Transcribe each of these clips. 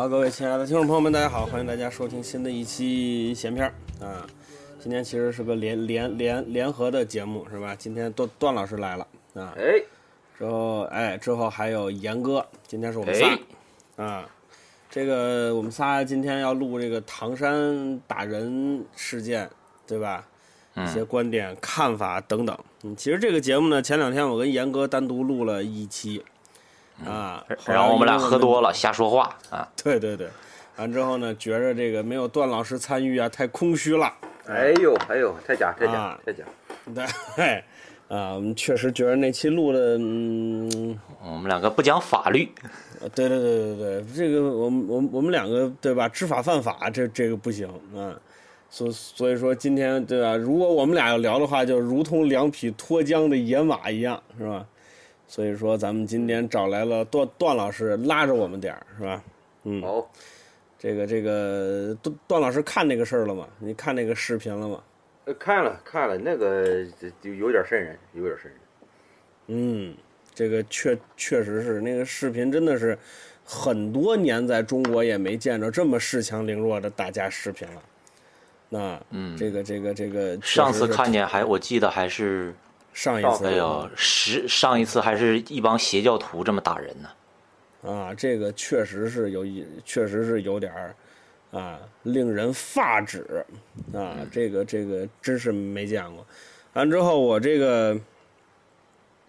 好，各位亲爱的听众朋友们，大家好，欢迎大家收听新的一期闲篇儿啊。今天其实是个联联联联合的节目，是吧？今天段段老师来了啊，哎，之后哎之后还有严哥，今天是我们仨哎啊。这个我们仨今天要录这个唐山打人事件，对吧？一些观点、看法等等。嗯，其实这个节目呢，前两天我跟严哥单独录了一期啊，然后我们俩喝多了，瞎说话啊。对对对，完之后呢，觉着这个没有段老师参与啊，太空虚了。哎呦哎呦，太假太假啊太假！对，嘿 啊，我们确实觉得那期录的，嗯，我们两个不讲法律，呃对对对对对，这个我们我们我们两个对吧？知法犯法，这这个不行啊。所所以说今天对吧？如果我们俩要聊的话，就如同两匹脱缰的野马一样，是吧？所以说咱们今天找来了段段老师拉着我们点儿，是吧？嗯，好，这个这个段段老师看那个事儿了吗？你看那个视频了吗？呃看了看了，那个这就有点瘆人，有点瘆人。嗯，这个确确实是那个视频，真的是很多年在中国也没见着这么恃强凌弱的打架视频了。那嗯这个这个这个，上次看见还我记得还是，上一次哎呦，十上一次还是一帮邪教徒这么打人呢。啊，这个确实是有一，确实是有点儿啊，令人发指啊，这个这个真是没见过。完之后，我这个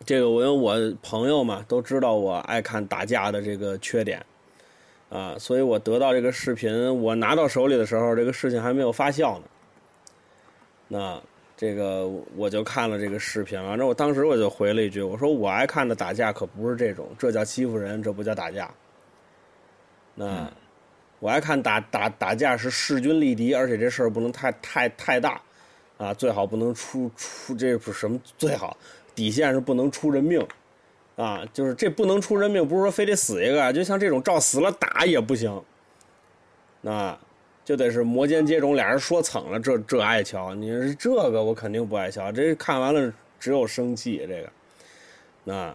这个，我因为我朋友嘛都知道我爱看打架的这个缺点啊，所以我得到这个视频，我拿到手里的时候，这个事情还没有发酵呢。那这个我就看了这个视频，完之后我当时我就回了一句，我说我爱看的打架可不是这种，这叫欺负人，这不叫打架。那、我爱看打打打架是势均力敌，而且这事儿不能太太太大，啊，最好不能出出这什么最好，底线是不能出人命，啊，就是这不能出人命，不是说非得死一个，就像这种照死了打也不行，那就得是摩肩接踵，俩人说蹭了，这这爱瞧。你是这个我肯定不爱瞧，这看完了只有生气这个。那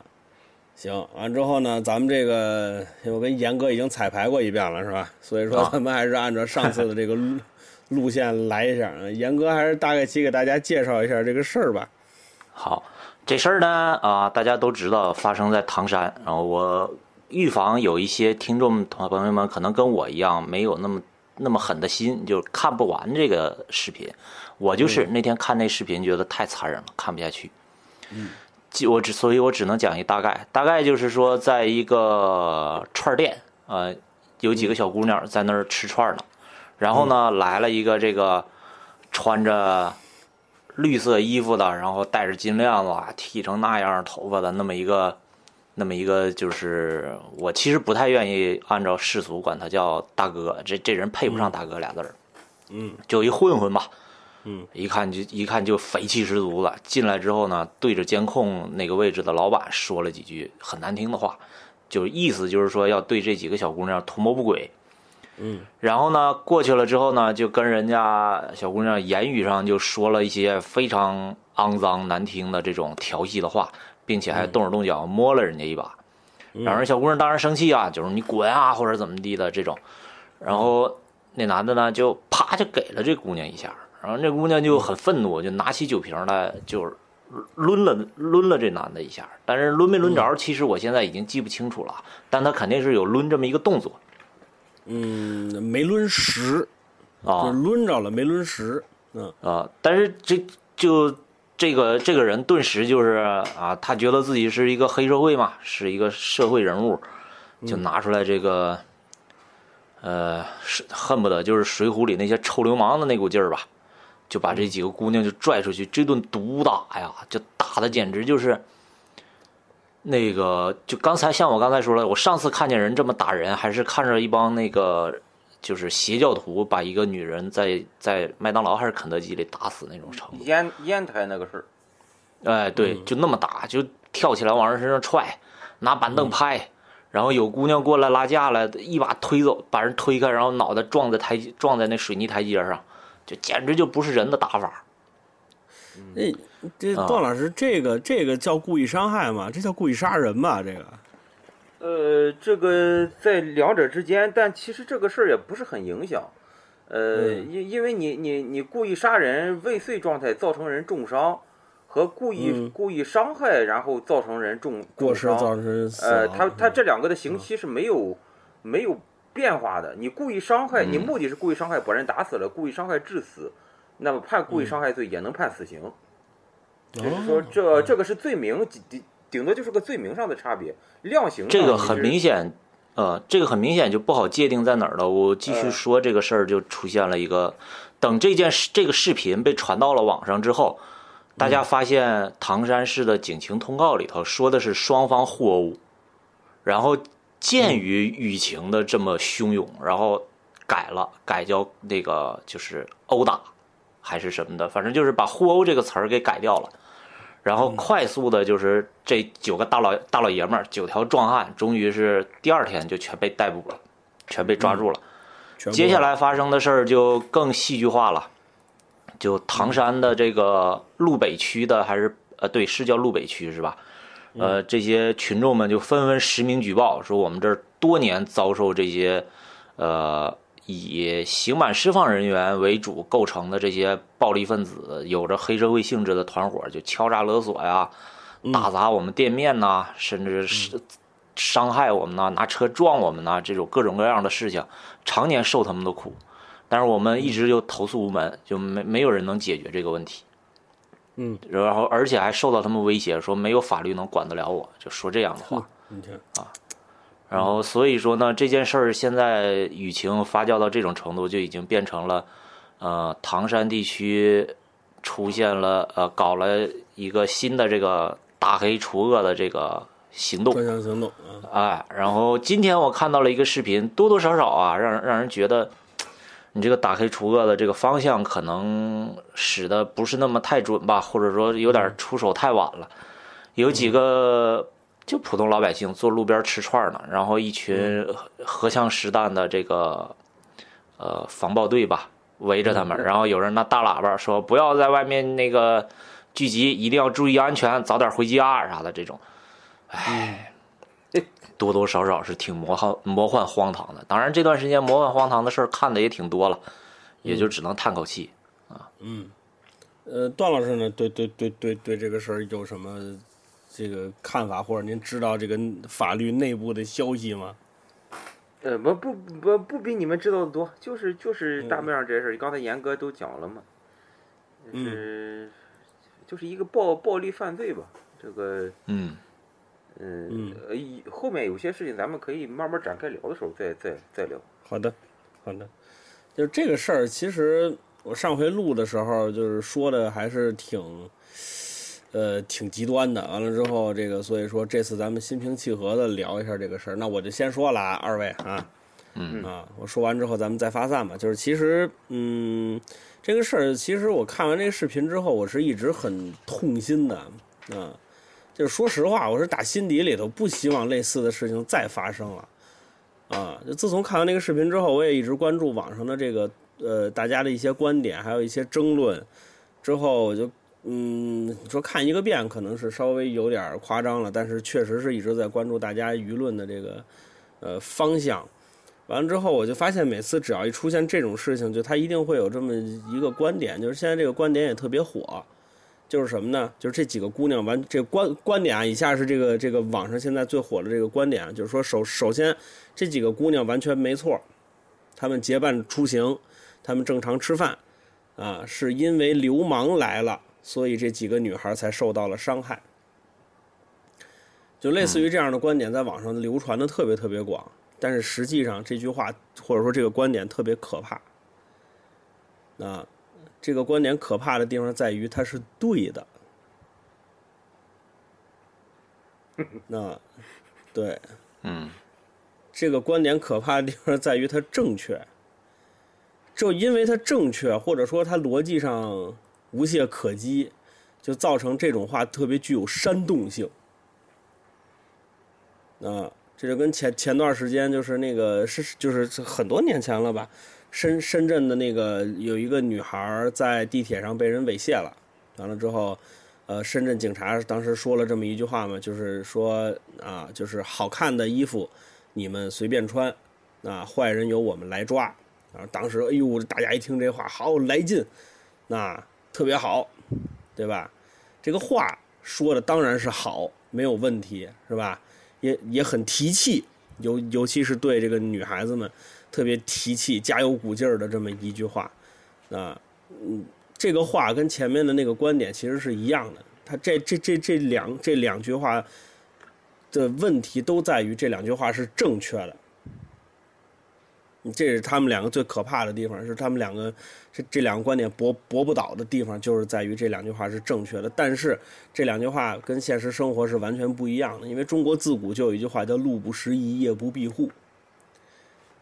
行，完之后呢，咱们这个我跟严哥已经彩排过一遍了，是吧？所以说啊咱们还是按照上次的这个路 路线来一下。严哥还是大概其给大家介绍一下这个事儿吧。好，这事儿呢啊，大家都知道发生在唐山，然后我预防有一些听众朋友们可能跟我一样没有那么那么狠的心，就看不完这个视频。我就是那天看那视频觉得太残忍了，看不下去。嗯，我只所以，我只能讲一大概，大概就是说，在一个串儿店，呃，有几个小姑娘在那儿吃串儿呢，然后呢，来了一个这个穿着绿色衣服的，然后戴着金链子，剃成那样头发的那么一个，那么一个就是我其实不太愿意按照世俗管他叫大哥，这这人配不上大哥俩字儿，嗯，就一混混吧，嗯，一看就一看就匪气十足了。进来之后呢，对着监控那个位置的老板说了几句很难听的话，就意思就是说要对这几个小姑娘图谋不轨。嗯，然后呢，过去了之后呢，就跟人家小姑娘言语上就说了一些非常肮脏难听的这种调戏的话，并且还动手动脚摸了人家一把。然后小姑娘当然生气啊，就是你滚啊，或者怎么地的这种。然后那男的呢，就啪就给了这姑娘一下，然后这姑娘就很愤怒，就拿起酒瓶来就抡了抡了这男的一下。但是抡没抡着，其实我现在已经记不清楚了，但他肯定是有抡这么一个动作嗯，没抡实，啊。就抡着了，没抡实。嗯啊，但是这就这个这个人顿时就是啊，他觉得自己是一个黑社会嘛，是一个社会人物，就拿出来这个，呃，是恨不得就是《水浒》里那些臭流氓的那股劲儿吧，就把这几个姑娘就拽出去，这顿毒打呀，就打的简直就是。那个，就刚才像我刚才说了，我上次看见人这么打人，还是看着一帮那个就是邪教徒把一个女人在在麦当劳还是肯德基里打死那种程度。烟烟台那个事儿，哎，对，就那么打，就跳起来往人身上踹，拿板凳拍，然后有姑娘过来拉架了，一把推走，把人推开，然后脑袋撞在台撞在那水泥台阶上，就简直就不是人的打法。嗯这啊段老师，这个这个叫故意伤害吗？这叫故意杀人吧？这个呃，这个在两者之间，但其实这个事儿也不是很影响。呃，嗯因因为你你你故意杀人未遂状态造成人重伤，和故意、嗯。故意伤害然后造成人重过失重伤，造成死呃，他他嗯。这两个的刑期是没有、没有变化的。你故意伤害，你嗯目的是故意伤害，把人打死了，故意伤害致死，那么判故意伤害罪也能判死刑。就是说哦这这个是罪名，顶多就是个罪名上的差别，量刑这个很明显，呃，这个很明显就不好界定在哪儿了。我继续呃说这个事儿，就出现了一个，等这件事这个视频被传到了网上之后，大家发现唐山市的警情通告里头说的是双方互殴，然后鉴于舆情的这么汹涌，然后改了，改叫那个就是殴打还是什么的，反正就是把互殴这个词儿给改掉了。然后快速的，就是这九个大老大老爷们儿，九条壮汉，终于是第二天就全被逮捕了，全被抓住了。接下来发生的事儿就更戏剧化了，就唐山的这个路北区的，还是呃对，是叫路北区是吧？呃，这些群众们就纷纷实名举报，说我们这儿多年遭受这些呃以刑满释放人员为主构成的这些暴力分子，有着黑社会性质的团伙，就敲诈勒索呀，打砸我们店面呐、甚至是伤害我们呐、拿车撞我们呐、这种各种各样的事情，常年受他们的苦。但是我们一直就投诉无门，就没没有人能解决这个问题。嗯，然后而且还受到他们威胁，说没有法律能管得了我，就说这样的话。你看，然后所以说呢，这件事儿现在舆情发酵到这种程度，就已经变成了，呃，唐山地区出现了呃，搞了一个新的这个打黑除恶的这个行动。专项行动啊，哎，然后今天我看到了一个视频，多多少少啊，让让人觉得你这个打黑除恶的这个方向可能使得不是那么太准吧，或者说有点出手太晚了。有几个就普通老百姓坐路边吃串呢，然后一群荷荷枪实弹的这个呃防暴队吧围着他们，然后有人拿大喇叭说不要在外面那个聚集，一定要注意安全，早点回家啥的这种。唉，多多少少是挺魔幻、魔幻荒唐的。当然，这段时间魔幻荒唐的事儿看的也挺多了，也就只能叹口气啊。嗯。呃，段老师呢，对对对对对这个事儿有什么这个看法，或者您知道这个法律内部的消息吗？呃，不不不不比你们知道的多，就是就是嗯。大面上这些事儿，刚才严哥都讲了嘛，就是、就是一个暴暴力犯罪吧，这个嗯。嗯嗯。呃后面有些事情咱们可以慢慢展开聊的时候再再再聊。好的，好的，就是这个事儿，其实我上回录的时候就是说的还是挺，呃，挺极端的。完了之后，这个所以说这次咱们心平气和的聊一下这个事儿。那我就先说了啊，二位啊，嗯啊，我说完之后咱们再发散吧。就是其实，嗯，这个事儿其实我看完这个视频之后，我是一直很痛心的啊。就是说实话，我是打心底里头不希望类似的事情再发生了。啊，就自从看完那个视频之后，我也一直关注网上的这个呃大家的一些观点，还有一些争论。之后我就嗯，你说看一个遍可能是稍微有点夸张了，但是确实是一直在关注大家舆论的这个呃方向。完了之后，我就发现每次只要一出现这种事情，就他一定会有这么一个观点，就是现在这个观点也特别火，就是什么呢？就是这几个姑娘完这观观点啊，以下是这个这个网上现在最火的这个观点，就是说首首先这几个姑娘完全没错，她们结伴出行，她们正常吃饭，啊，是因为流氓来了，所以这几个女孩才受到了伤害。就类似于这样的观点，在网上流传的特别特别广，但是实际上这句话或者说这个观点特别可怕。啊，这个观点可怕的地方在于它是对的。那，对，嗯这个观点可怕的地方在于它正确，就因为它正确，或者说它逻辑上无懈可击，就造成这种话特别具有煽动性。啊，这就跟前前段时间就是那个是就是很多年前了吧，深深圳的那个有一个女孩在地铁上被人猥亵了，完了之后，呃，深圳警察当时说了这么一句话嘛，就是说啊，就是好看的衣服你们随便穿，啊，坏人由我们来抓。啊，当时哎呦，大家一听这话，好来劲，那特别好，对吧？这个话说的当然是好，没有问题，是吧？也也很提气，尤尤其是对这个女孩子们特别提气、加油鼓劲儿的这么一句话，啊，嗯，这个话跟前面的那个观点其实是一样的。他这这这这两这两句话的问题都在于这两句话是正确的。这是他们两个最可怕的地方，是他们两个这这两个观点驳驳不倒的地方，就是在于这两句话是正确的。但是这两句话跟现实生活是完全不一样的，因为中国自古就有一句话叫“路不拾遗，夜不闭户”。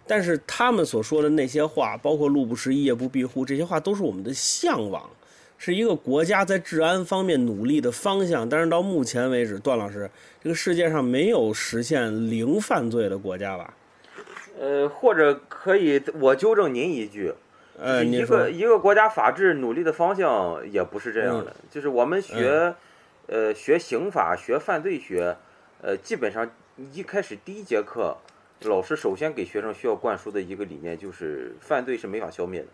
但是他们所说的那些话，包括“路不拾遗，夜不闭户”这些话，都是我们的向往，是一个国家在治安方面努力的方向。但是到目前为止，段老师，这个世界上没有实现零犯罪的国家吧？呃，或者可以，我纠正您一句，呃，一个一个国家法治努力的方向也不是这样的，就是我们学，呃，学刑法、学犯罪学，呃，基本上一开始第一节课，老师首先给学生需要灌输的一个理念就是犯罪是没法消灭的。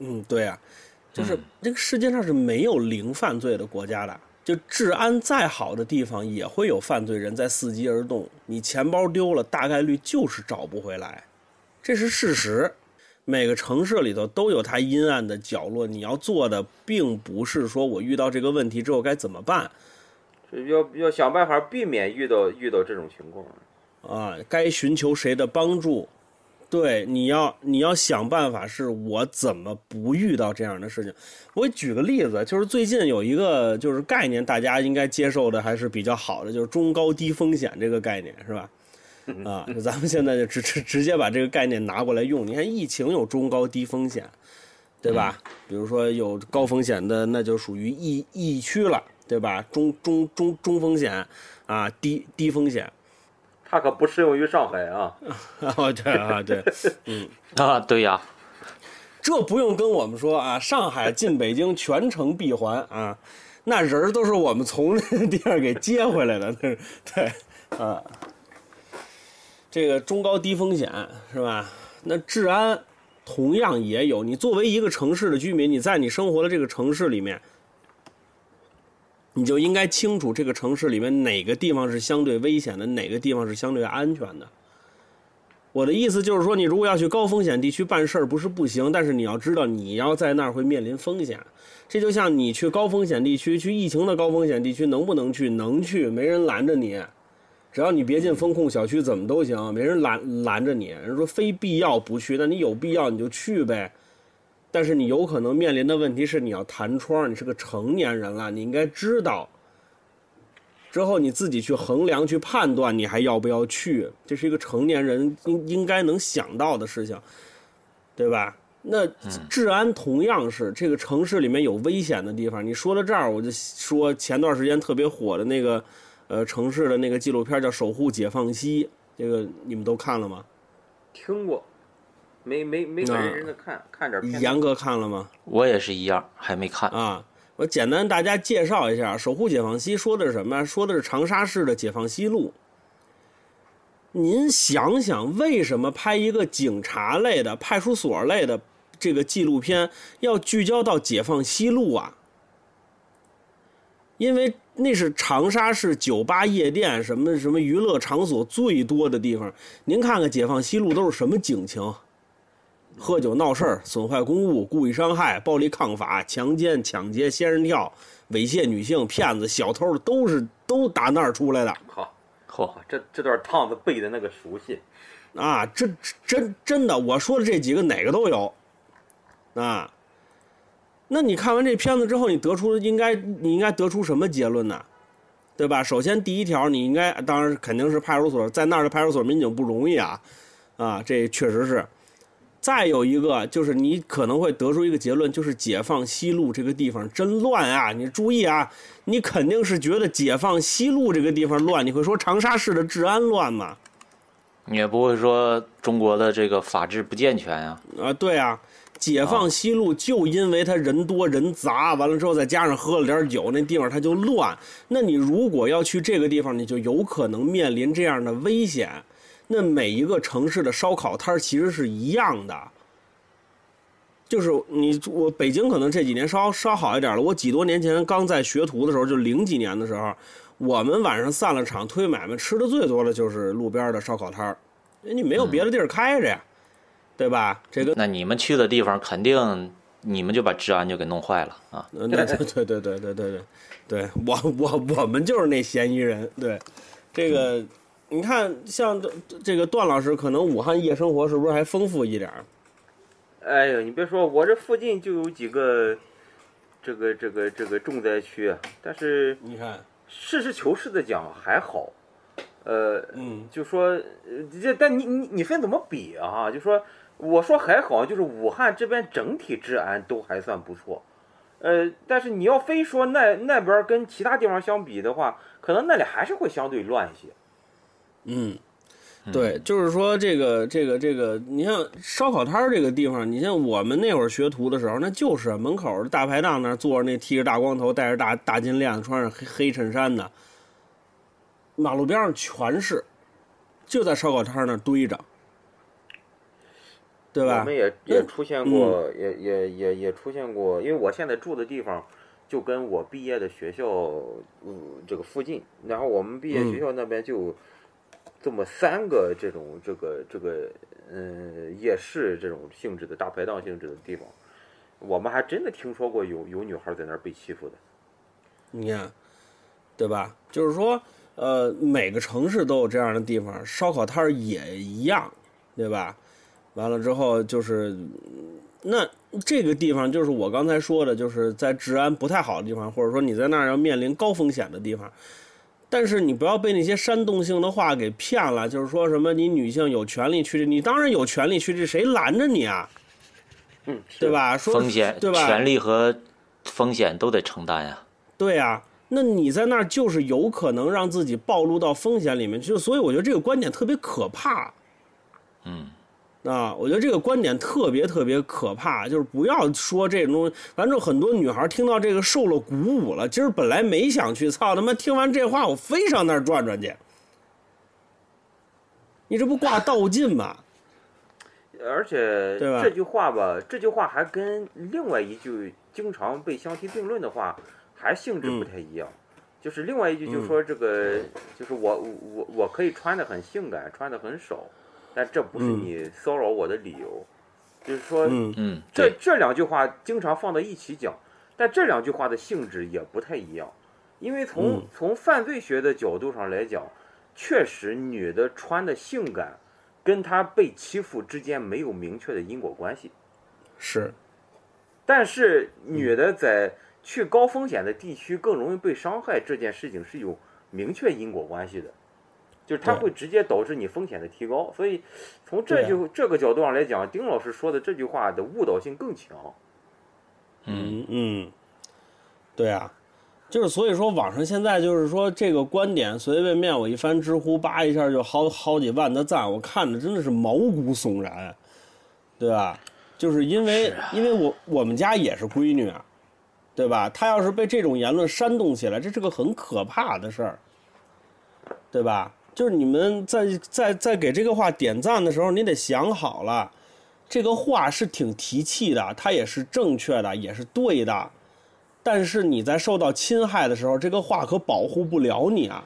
嗯，对啊，就是这个世界上是没有零犯罪的国家的。就治安再好的地方，也会有犯罪人在伺机而动。你钱包丢了，大概率就是找不回来，这是事实。每个城市里头都有它阴暗的角落，你要做的并不是说我遇到这个问题之后该怎么办，要要想办法避免遇到遇到这种情况啊，该寻求谁的帮助。对，你要你要想办法，是我怎么不遇到这样的事情？我举个例子，就是最近有一个就是概念，大家应该接受的还是比较好的，就是中高低风险这个概念，是吧？啊，咱们现在就直直直接把这个概念拿过来用。你看疫情有中高低风险，对吧？比如说有高风险的，那就属于疫疫区了，对吧？中中中中风险啊，低低风险。它可不适用于上海啊！哦，对啊，对，嗯 啊，对呀，这不用跟我们说啊，上海进北京全程闭环啊，那人都是我们从那地儿给接回来的，那是对啊。这个中高低风险是吧？那治安同样也有。你作为一个城市的居民，你在你生活的这个城市里面。你就应该清楚这个城市里面哪个地方是相对危险的，哪个地方是相对安全的。我的意思就是说，你如果要去高风险地区办事儿，不是不行，但是你要知道你要在那儿会面临风险。这就像你去高风险地区，去疫情的高风险地区，能不能去？能去，没人拦着你，只要你别进风控小区，怎么都行，没人拦拦着你。人说非必要不去，那你有必要你就去呗。但是你有可能面临的问题是，你要弹窗，你是个成年人了，你应该知道。之后你自己去衡量、去判断，你还要不要去？这是一个成年人应应该能想到的事情，对吧？那治安同样是这个城市里面有危险的地方。你说到这儿，我就说前段时间特别火的那个，呃，城市的那个纪录片叫《守护解放西》，这个你们都看了吗？听过。没没没认真的看，看点严哥看了吗？我也是一样，还没看啊。我简单大家介绍一下，《守护解放西》说的是什么？说的是长沙市的解放西路。您想想，为什么拍一个警察类的、派出所类的这个纪录片要聚焦到解放西路啊？因为那是长沙市酒吧、夜店、什么什么娱乐场所最多的地方。您看看解放西路都是什么警情？喝酒闹事儿、损坏公物、故意伤害、暴力抗法、强奸、抢劫、仙人跳、猥亵女性、骗子、小偷，都是都打那儿出来的。好，嚯，这这段趟子背的那个熟悉啊！这真真的，我说的这几个哪个都有啊？那你看完这片子之后，你得出应该你应该得出什么结论呢？对吧？首先第一条，你应该当然肯定是派出所，在那儿的派出所民警不容易啊啊，这确实是。再有一个就是，你可能会得出一个结论，就是解放西路这个地方真乱啊！你注意啊，你肯定是觉得解放西路这个地方乱，你会说长沙市的治安乱吗？你也不会说中国的这个法制不健全呀？啊，对啊，解放西路就因为他人多人杂，完了之后再加上喝了点酒，那地方它就乱。那你如果要去这个地方，你就有可能面临这样的危险。那每一个城市的烧烤摊其实是一样的，就是你我北京可能这几年稍稍好一点了。我几多年前刚在学徒的时候，就零几年的时候，我们晚上散了场推买卖，吃的最多的就是路边的烧烤摊儿，因为你没有别的地儿开着呀。对吧？这个那你们去的地方，肯定你们就把治安就给弄坏了啊！对对对对对对对对，我我我们就是那嫌疑人。对，这个你看，像这这个段老师，可能武汉夜生活是不是还丰富一点？哎呦，你别说，我这附近就有几个这个这个这个重灾区，但是你看，实事求是的讲还好。呃，嗯，就说这，但你你你分怎么比啊？就说。我说还好，就是武汉这边整体治安都还算不错，呃，但是你要非说那那边跟其他地方相比的话，可能那里还是会相对乱一些。嗯，对，就是说这个这个这个，你像烧烤摊这个地方，你像我们那会儿学徒的时候，那就是门口大排档那儿坐着那剃着大光头、戴着大大金链子、穿着黑黑衬衫的，马路边上全是，就在烧烤摊那儿堆着。对吧？我们也也出现过，也也也也出现过，因为我现在住的地方就跟我毕业的学校，嗯，这个附近，然后我们毕业学校那边就这么三个这种这个这个嗯夜市这种性质的大排档性质的地方，我们还真的听说过有有女孩在那儿被欺负的。你看，对吧？就是说，呃，每个城市都有这样的地方，烧烤摊儿也一样，对吧？完了之后就是，那这个地方就是我刚才说的，就是在治安不太好的地方，或者说你在那儿要面临高风险的地方。但是你不要被那些煽动性的话给骗了，就是说什么你女性有权利去，你当然有权利去，这谁拦着你啊？嗯，对吧？说风险对吧？权利和风险都得承担呀。对呀，那你在那儿就是有可能让自己暴露到风险里面去，所以我觉得这个观点特别可怕。嗯。啊，我觉得这个观点特别特别可怕，就是不要说这种东西。反正很多女孩听到这个受了鼓舞了，今儿本来没想去，操他妈！听完这话，我非上那儿转转去。你这不挂倒劲吗？而且这句话吧，这句话还跟另外一句经常被相提并论的话还性质不太一样。就是另外一句就说这个，就是我我我可以穿的很性感，穿的很少。但这不是你骚扰我的理由，就是说，嗯。嗯，这这两句话经常放在一起讲，但这两句话的性质也不太一样，因为从从犯罪学的角度上来讲，确实女的穿的性感，跟她被欺负之间没有明确的因果关系，是，但是女的在去高风险的地区更容易被伤害这件事情是有明确因果关系的。就是它会直接导致你风险的提高，所以从这句这个角度上来讲，丁老师说的这句话的误导性更强。嗯嗯，对啊，就是所以说网上现在就是说这个观点随随便便我一翻知乎，叭一下就好好几万的赞，我看着真的是毛骨悚然，对吧？就是因为因为我我们家也是闺女啊，对吧？她要是被这种言论煽动起来，这是个很可怕的事儿，对吧？就是你们在在在给这个话点赞的时候，你得想好了，这个话是挺提气的，它也是正确的，也是对的。但是你在受到侵害的时候，这个话可保护不了你啊。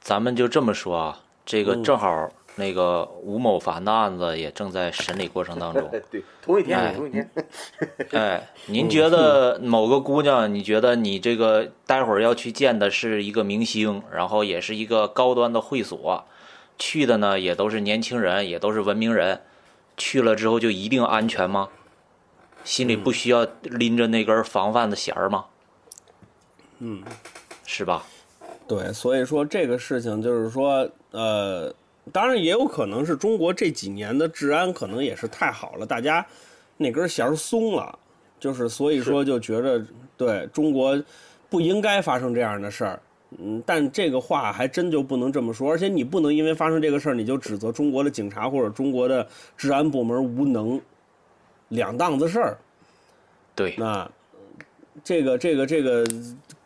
咱们就这么说啊，这个正好。那个吴某凡的案子也正在审理过程当中。对，同一天，同一天。哎，您觉得某个姑娘，你觉得你这个待会儿要去见的是一个明星，然后也是一个高端的会所，去的呢也都是年轻人，也都是文明人，去了之后就一定安全吗？心里不需要拎着那根防范的弦儿吗？嗯，是吧？对，所以说这个事情就是说，呃。当然也有可能是中国这几年的治安可能也是太好了，大家那根弦松了，就是所以说就觉得对中国不应该发生这样的事儿。嗯，但这个话还真就不能这么说，而且你不能因为发生这个事儿你就指责中国的警察或者中国的治安部门无能。两档子事儿。对，那这个这个这个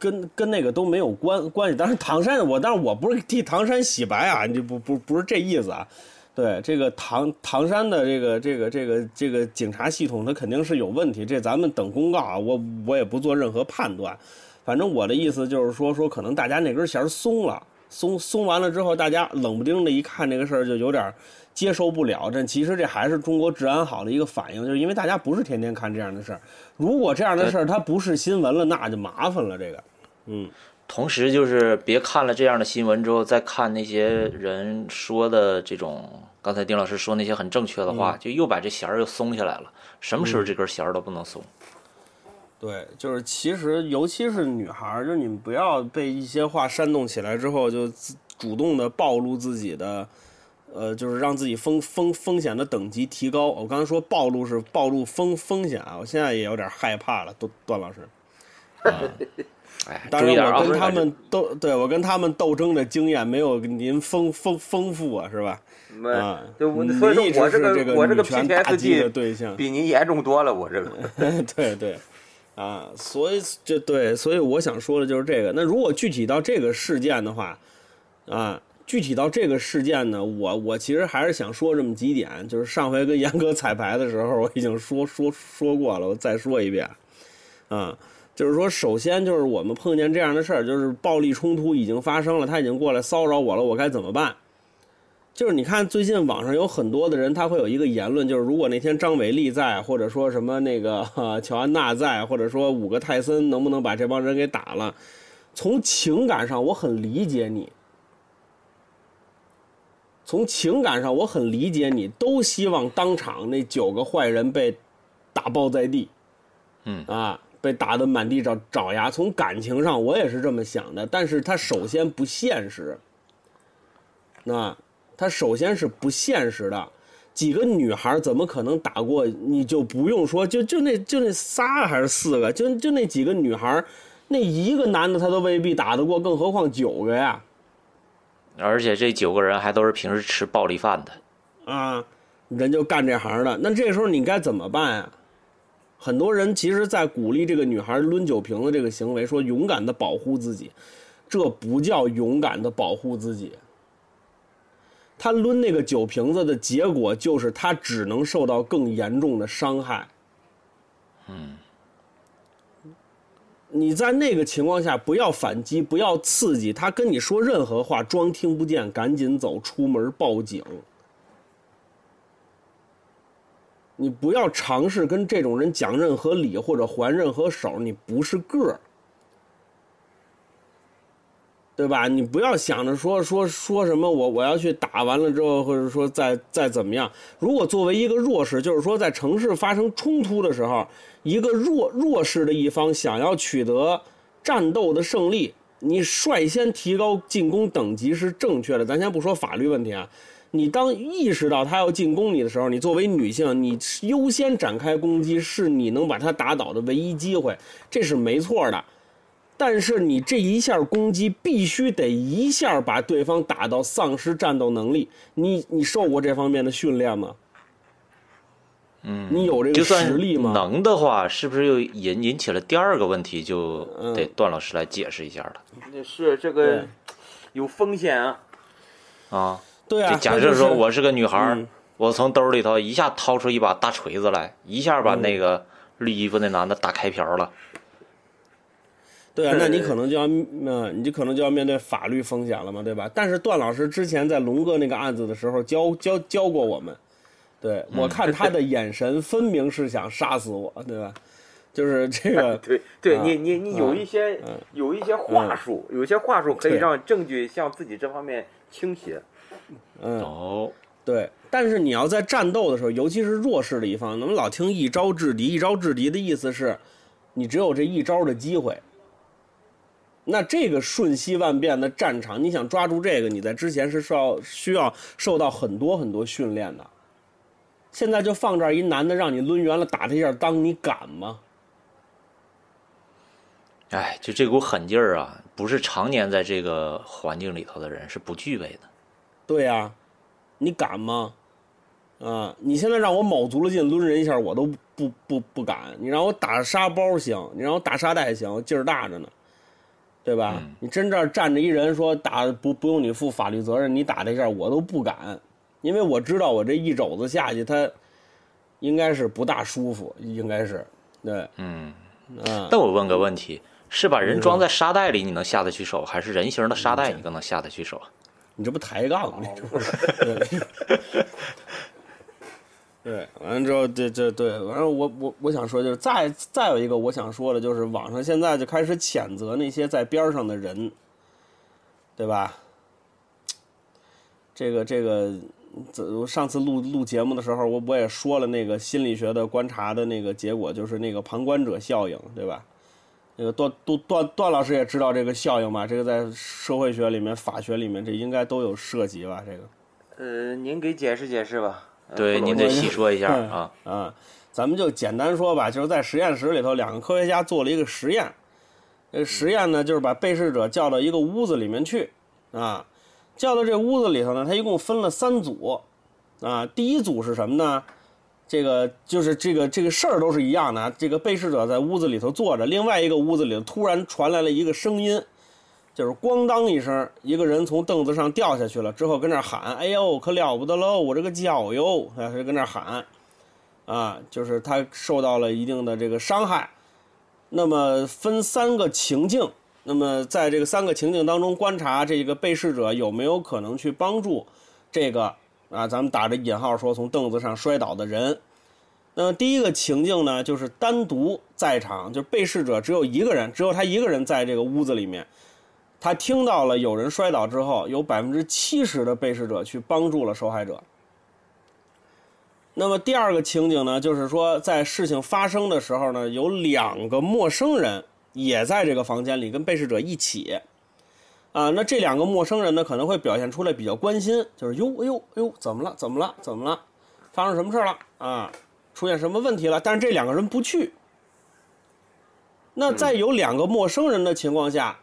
跟跟那个都没有关关系。当然唐山，我当然我不是替唐山洗白啊，你不不不是这意思啊。对这个唐唐山的这个这个这个这个警察系统，它肯定是有问题。这咱们等公告啊，我我也不做任何判断。反正我的意思就是说说，可能大家那根弦松了，松松完了之后，大家冷不丁的一看这个事儿就有点接受不了。这其实这还是中国治安好的一个反应，就是因为大家不是天天看这样的事儿。如果这样的事儿它不是新闻了，那就麻烦了。这个，嗯。同时，就是别看了这样的新闻之后，再看那些人说的这种，刚才丁老师说那些很正确的话，就又把这弦儿又松下来了。什么时候这根弦儿都不能松？对，就是其实，尤其是女孩儿，就是你们不要被一些话煽动起来之后，就主动的暴露自己的，呃，就是让自己风风风险的等级提高。我刚才说暴露是暴露风风险啊，我现在也有点害怕了，段段老师。哎，当然，我跟他们斗，对我跟他们斗争的经验没有您丰丰丰富啊，是吧？啊，就所以说我这个我这个 PTSD 的对象比您严重多了，我这个。对对，啊，所以这对，所以我想说的就是这个。那如果具体到这个事件的话，啊，具体到这个事件呢，我我其实还是想说这么几点，就是上回跟严哥彩排的时候，我已经说说说过了，我再说一遍，啊。就是说，首先就是我们碰见这样的事儿，就是暴力冲突已经发生了，他已经过来骚扰我了，我该怎么办？就是你看，最近网上有很多的人，他会有一个言论，就是如果那天张伟丽在，或者说什么那个 乔安娜在，或者说五个泰森能不能把这帮人给打了？从情感上，我很理解你。从情感上，我很理解你，都希望当场那九个坏人被打爆在地。嗯啊。被打得满地找找牙，从感情上我也是这么想的，但是他首先不现实，那他首先是不现实的。几个女孩怎么可能打过？你就不用说，就就那就那仨还是四个？就就那几个女孩，那一个男的他都未必打得过，更何况九个呀？而且这九个人还都是平时吃暴力饭的啊，人就干这行的。那这时候你该怎么办呀？很多人其实，在鼓励这个女孩抡酒瓶子这个行为，说勇敢的保护自己，这不叫勇敢的保护自己。他抡那个酒瓶子的结果，就是他只能受到更严重的伤害。嗯，你在那个情况下，不要反击，不要刺激他，跟你说任何话，装听不见，赶紧走出门报警。你不要尝试跟这种人讲任何理或者还任何手，你不是个儿，对吧？你不要想着说说说什么，我我要去打完了之后，或者说再再怎么样。如果作为一个弱势，就是说在城市发生冲突的时候，一个弱弱势的一方想要取得战斗的胜利，你率先提高进攻等级是正确的。咱先不说法律问题啊。你当意识到他要进攻你的时候，你作为女性，你优先展开攻击，是你能把他打倒的唯一机会，这是没错的。但是你这一下攻击必须得一下把对方打到丧失战斗能力。你你受过这方面的训练吗？嗯，你有这个实力吗？能的话，是不是又引引起了第二个问题？就得段老师来解释一下了。是这个有风险啊。啊。对啊，假设说我是个女孩，我从兜里头一下掏出一把大锤子来，一下把那个绿衣服那男的打开瓢了。对啊，那你可能就要，嗯，你就可能就要面对法律风险了嘛，对吧？但是段老师之前在龙哥那个案子的时候教教教过我们，对我看他的眼神分明是想杀死我，对吧？就是这个，对，对你你你有一些有一些话术，有些话术可以让证据向自己这方面倾斜。嗯哦，对，但是你要在战斗的时候，尤其是弱势的一方，能老听一招制敌，一招制敌的意思是，你只有这一招的机会。那这个瞬息万变的战场，你想抓住这个，你在之前是需要需要受到很多很多训练的。现在就放这儿一男的让你抡圆了打他一下，当你敢吗？哎，就这股狠劲儿啊，不是常年在这个环境里头的人是不具备的。对呀，你敢吗？啊，你现在让我卯足了劲抡人一下，我都不不不敢。你让我打沙包行，你让我打沙袋行，劲儿大着呢，对吧？嗯你真这儿站着一人说打不不用你负法律责任，你打这一下我都不敢，因为我知道我这一肘子下去，他应该是不大舒服，应该是对，嗯。嗯，那我问个问题，是把人装在沙袋里你能下得去手，还是人形的沙袋你更能下得去手？啊你这不抬杠吗？这不是 对，完了之后，这这对，完了我我我想说就是再再有一个我想说的就是网上现在就开始谴责那些在边上的人，对吧？这个这个，这我上次录录节目的时候，我我也说了那个心理学的观察的那个结果，就是那个旁观者效应，对吧？那个段段段段老师也知道这个效应吧？这个在社会学里面、法学里面，这应该都有涉及吧？这个。呃，您给解释解释吧。呃对，您得细说一下嗯啊。啊，咱们就简单说吧，就是在实验室里头，两个科学家做了一个实验。这实验呢，就是把被试者叫到一个屋子里面去，啊，叫到这屋子里头呢，他一共分了三组，啊，第一组是什么呢？这个就是这个这个事儿都是一样的啊，这个被试者在屋子里头坐着，另外一个屋子里头突然传来了一个声音，就是咣当一声，一个人从凳子上掉下去了，之后跟那喊：“哎呦，可了不得喽，我这个脚哟！”他就跟那喊，啊，就是他受到了一定的这个伤害。那么分三个情境，那么在这个三个情境当中观察这个被试者有没有可能去帮助这个啊，咱们打着引号说从凳子上摔倒的人。那么第一个情境呢，就是单独在场，就是被试者只有一个人，只有他一个人在这个屋子里面。他听到了有人摔倒之后，有百分之七十的被试者去帮助了受害者。那么第二个情景呢，就是说在事情发生的时候呢，有两个陌生人也在这个房间里跟被试者一起。啊，那这两个陌生人呢，可能会表现出来比较关心，就是哟哎呦哎呦，怎么了？怎么了？怎么了？发生什么事了？啊，出现什么问题了？但是这两个人不去。那在有两个陌生人的情况下，呃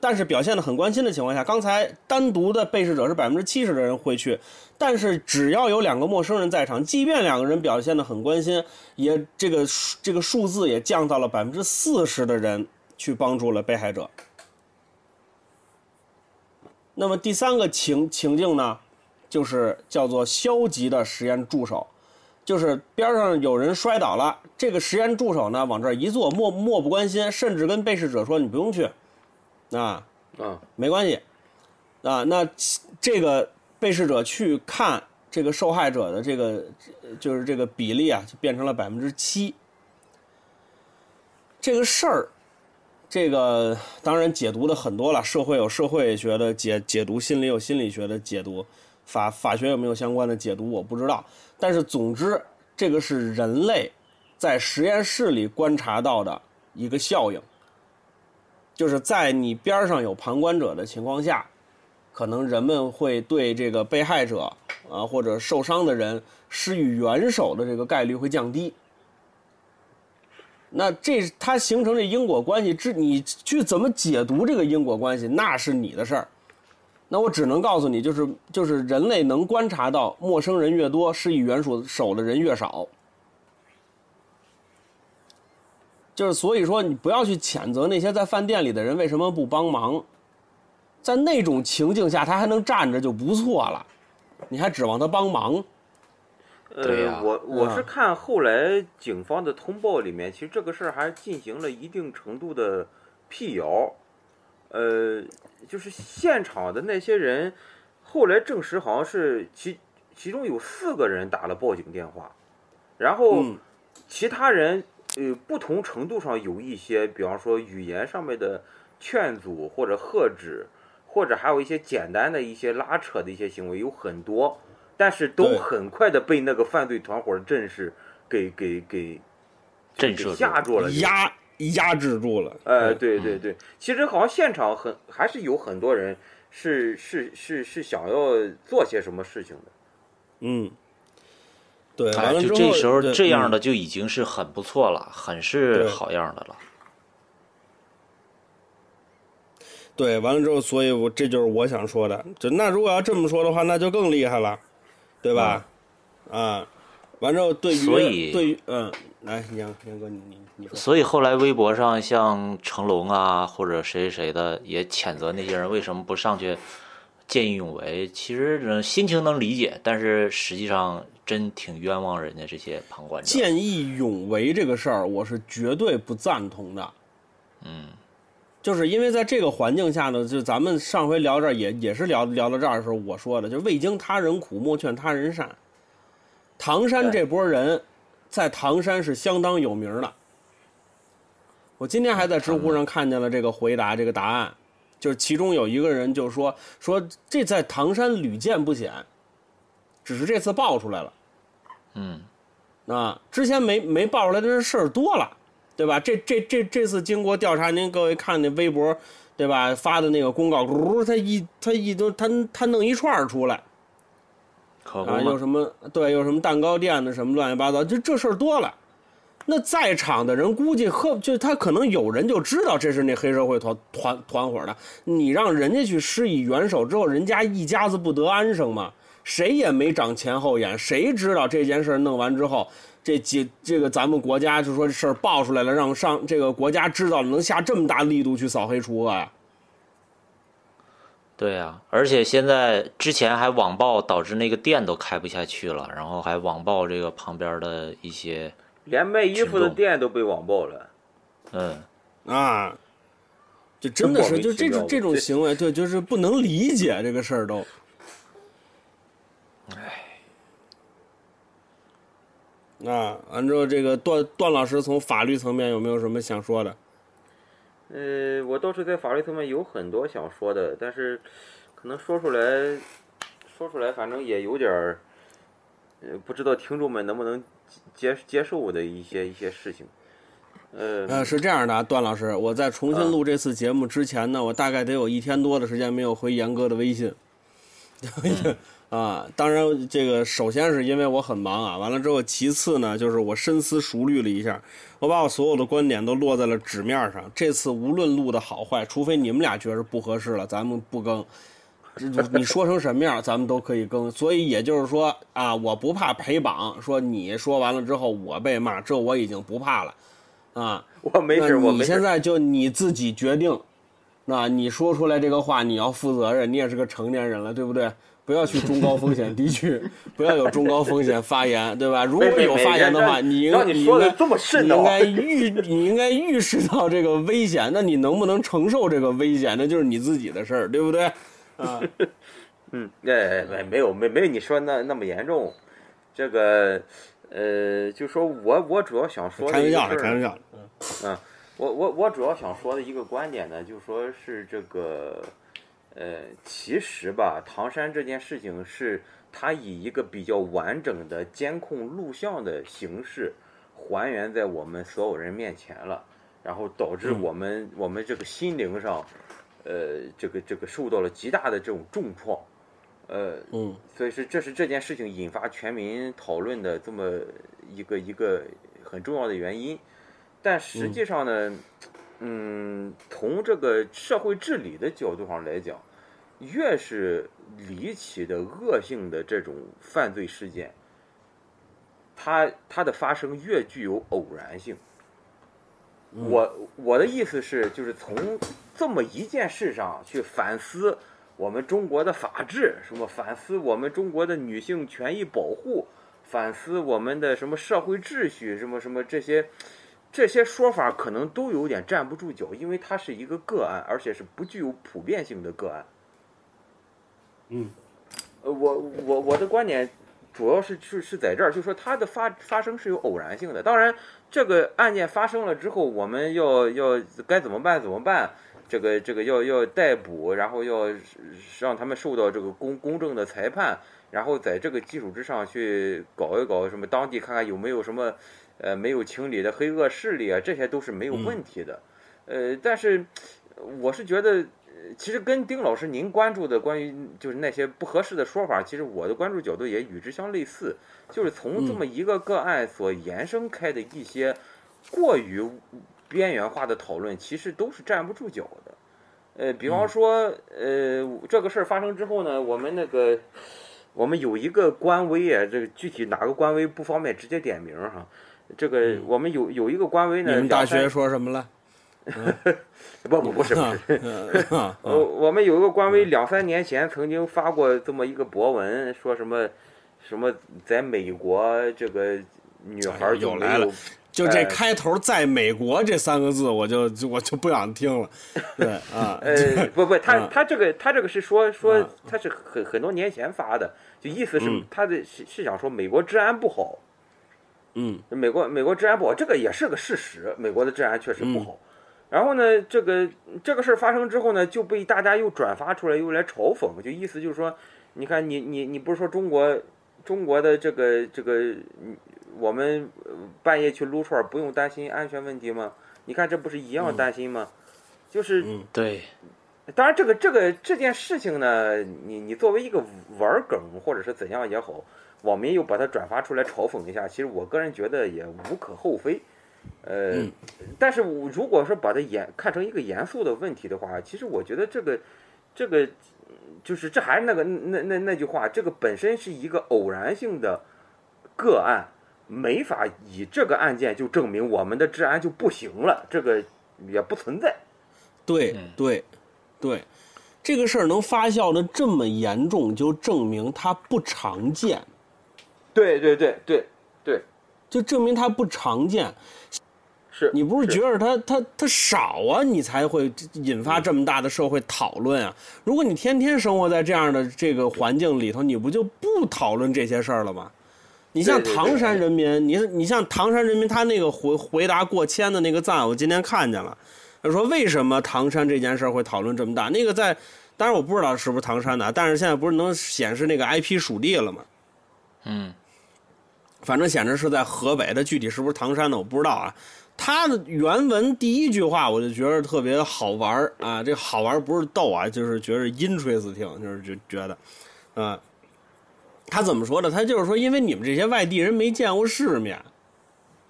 但是表现的很关心的情况下，刚才单独的被试者是百分之七十的人会去，但是只要有两个陌生人在场，即便两个人表现的很关心，也这个这个数字也降到了百分之四十的人去帮助了被害者。那么第三个情情境呢，就是叫做消极的实验助手，就是边上有人摔倒了，这个实验助手呢往这儿一坐，漠漠不关心，甚至跟被试者说你不用去，啊，啊，没关系，啊，那这个被试者去看这个受害者的这个就是这个比例啊，就变成了百分之七。这个事儿，这个当然解读的很多了，社会有社会学的解解读，心理有心理学的解读，法法学有没有相关的解读我不知道，但是总之这个是人类在实验室里观察到的一个效应。就是在你边上有旁观者的情况下，可能人们会对这个被害者啊或者受伤的人施予援手的这个概率会降低。那这它形成这因果关系，之你去怎么解读这个因果关系，那是你的事儿。那我只能告诉你，就是就是人类能观察到，陌生人越多，施以援手手的人越少。就是所以说，你不要去谴责那些在饭店里的人为什么不帮忙，在那种情境下，他还能站着就不错了，你还指望他帮忙？对呀呃，我我是嗯看后来警方的通报里面，其实这个事儿还进行了一定程度的辟谣，呃，就是现场的那些人，后来证实好像是其其中有四个人打了报警电话，然后嗯。其他人呃不同程度上有一些，比方说语言上面的劝阻或者喝止，或者还有一些简单的一些拉扯的一些行为有很多，但是都很快的被那个犯罪团伙的阵势给给给给震慑吓住了，压压制住了。呃，嗯对对对，其实好像现场很还是有很多人是是是是想要做些什么事情的。嗯，对，哎，完了之后，就这时候这样的就已经是很不错了，很是好样的了。对，完了之后，所以我这就是我想说的。就那如果要这么说的话，那就更厉害了，对吧？啊，完之后对于所以对于嗯，来杨杨哥你你你说，所以后来微博上像成龙啊或者谁谁谁的也谴责那些人为什么不上去见义勇为。其实呃心情能理解，但是实际上真挺冤枉人家这些旁观者。见义勇为这个事儿，我是绝对不赞同的。嗯，就是因为在这个环境下呢，就咱们上回聊这儿也也是聊聊到这儿的时候，我说的，就未经他人苦，莫劝他人善。唐山这波人，在唐山是相当有名的。我今天还在知乎上看见了这个回答，这个答案，就是其中有一个人就说说这在唐山屡见不鲜，只是这次爆出来了。嗯，啊，之前没没爆出来的事儿多了，对吧？这这这这次经过调查，您各位看那微博，对吧？发的那个公告，呜，他一他一都他他弄一串儿出来啊，可不嘛。有什么对，有什么蛋糕店的什么乱七八糟，就这事儿多了。那在场的人估计和就他可能有人就知道这是那黑社会团团团伙的，你让人家去施以援手之后，人家一家子不得安生吗？谁也没长前后眼，谁知道这件事弄完之后，这几这个咱们国家就说这事儿爆出来了，让上这个国家知道了，能下这么大力度去扫黑除恶呀？对啊，而且现在之前还网暴，导致那个店都开不下去了，然后还网暴这个旁边的一些，连卖衣服的店都被网暴了。嗯，啊，这真的是就这种这种行为，对，就是不能理解这个事儿都。啊，完之后，这个段段老师从法律层面有没有什么想说的？呃，我倒是在法律层面有很多想说的，但是可能说出来，说出来，反正也有点儿，呃，不知道听众们能不能接接受我的一些一些事情。呃，呃，是这样的啊，段老师，我在重新录这次节目之前呢，我大概得有一天多的时间没有回严哥的微信。啊，当然，这个首先是因为我很忙啊，完了之后，其次呢，就是我深思熟虑了一下，我把我所有的观点都落在了纸面上。这次无论录的好坏，除非你们俩觉着不合适了，咱们不更。这你说成什么样，咱们都可以更。所以也就是说啊，我不怕陪榜，说你说完了之后我被骂，这我已经不怕了，啊。我没事，我没事。现在就你自己决定，那你说出来这个话，你要负责任，你也是个成年人了，对不对？不要去中高风险地区，不要有中高风险发言，对吧？如果有发言的话，你应该说的这么慎的话你应该预你应该预示到这个危险，那你能不能承受这个危险，那就是你自己的事儿，对不对？啊，嗯，哎，没没有没没有你说那那么严重，这个呃，就说我我主要想说的开玩笑的，一个事儿开玩笑的。嗯，我我我主要想说的一个观点呢，就说是这个，呃，其实吧，唐山这件事情是它以一个比较完整的监控录像的形式还原在我们所有人面前了，然后导致嗯我们、我们这个心灵上，呃，这个这个受到了极大的这种重创，呃，嗯所以说这是这件事情引发全民讨论的这么一个一个很重要的原因。但实际上呢，嗯，从这个社会治理的角度上来讲，越是离奇的恶性的这种犯罪事件，它它的发生越具有偶然性。我我的意思是，就是从这么一件事上去反思我们中国的法治，什么反思我们中国的女性权益保护，反思我们的什么社会秩序，什么什么这些这些说法可能都有点站不住脚，因为它是一个个案，而且是不具有普遍性的个案。嗯，呃，我我我的观点主要是是是在这儿，就说它的发发生是有偶然性的。当然，这个案件发生了之后，我们要要该怎么办怎么办？这个这个要要逮捕，然后要让他们受到这个公公正的裁判，然后在这个基础之上去搞一搞什么当地看看有没有什么呃没有清理的黑恶势力啊，这些都是没有问题的。呃，但是我是觉得。呃其实跟丁老师您关注的关于就是那些不合适的说法，其实我的关注角度也与之相类似，就是从这么一个个案所延伸开的一些过于边缘化的讨论，其实都是站不住脚的。呃，比方说，呃，这个事儿发生之后呢，我们那个我们有一个官微啊，这个具体哪个官微不方便直接点名哈。这个我们有有一个官微呢，嗯你们大学说什么了？不不不是不是，啊呃，我们有一个官微两三年前曾经发过这么一个博文，说什么什么在美国这个女孩儿就来了有就这哎。开头“在美国”这三个字，我就就我就不想听了。对啊，呃，不不，他啊他这个他这个是说说啊他是很很多年前发的，就意思是嗯。他的是是想说美国治安不好，嗯。美国美国治安不好，这个也是个事实，美国的治安确实不嗯。好。然后呢，这个这个事儿发生之后呢，就被大家又转发出来，又来嘲讽，就意思就是说，你看你你你不是说中国中国的这个这个，嗯我们呃半夜去撸串儿不用担心安全问题吗？你看这不是一样担心吗？就是嗯对，当然，这个这个这件事情呢，你你作为一个玩儿梗或者是怎样也好，网民又把它转发出来嘲讽一下，其实我个人觉得也无可厚非。呃，嗯但是我如果说把它严看成一个严肃的问题的话，其实我觉得这个这个就是这还是那个那那那句话，这个本身是一个偶然性的个案，没法以这个案件就证明我们的治安就不行了，这个也不存在。对对对，这个事儿能发酵的这么严重，就证明它不常见，对对对对对，就证明它不常见。是你不是觉得他他他少啊，你才会引发这么大的社会讨论啊？如果你天天生活在这样的这个环境里头，你不就不讨论这些事儿了吗？你像唐山人民，你你像唐山人民，他那个回回答过千的那个赞，我今天看见了。他说为什么唐山这件事儿会讨论这么大？那个在，当然我不知道是不是唐山的，但是现在不是能显示那个 IP 属地了吗？嗯，反正显示是在河北的，具体是不是唐山的我不知道啊。他的原文第一句话我就觉得特别好玩儿啊，这好玩儿不是逗啊，就是觉得 interesting，就是觉觉得，啊，他怎么说的？他就是说，因为你们这些外地人没见过世面，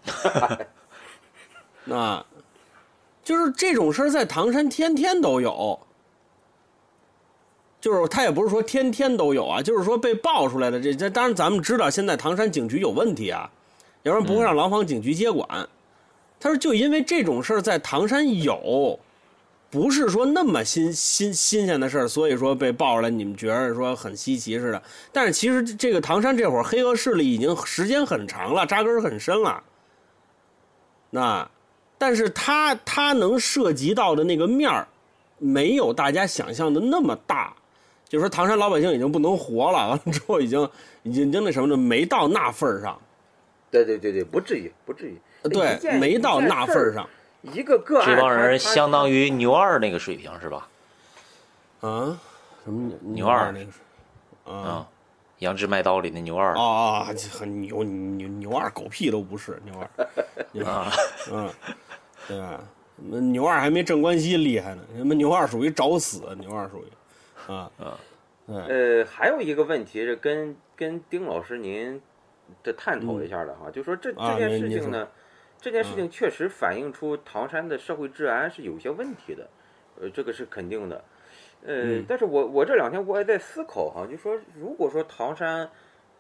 啊，就是这种事儿在唐山天天都有。就是他也不是说天天都有啊，就是说被爆出来的这这，当然咱们知道现在唐山警局有问题啊，要不然不会让廊坊警局接管。他说就因为这种事儿在唐山有，不是说那么新新新鲜的事儿，所以说被爆出来，你们觉得说很稀奇似的。但是其实这个唐山这会儿黑恶势力已经时间很长了，扎根很深了。那，但是他他能涉及到的那个面儿，没有大家想象的那么大。就是说唐山老百姓已经不能活了，完了之后已经已经那什么的，没到那份儿上。对对对对，不至于不至于。对没到那份儿。上一个个案，这帮人相当于牛二那个水平是吧？啊？什么牛二那个是？啊啊，杨志卖刀里的牛二啊啊，很牛牛牛二狗屁都不是牛二，牛二啊，嗯，对吧？那牛二还没镇关西厉害呢，什么牛二属于找死，牛二属于啊啊，呃，还有一个问题是跟跟丁老师您这探讨一下的哈，就说这啊这件事情呢，这件事情确实反映出唐山的社会治安是有些问题的，呃，这个是肯定的。呃，嗯。但是我我这两天我也在思考哈，就说如果说唐山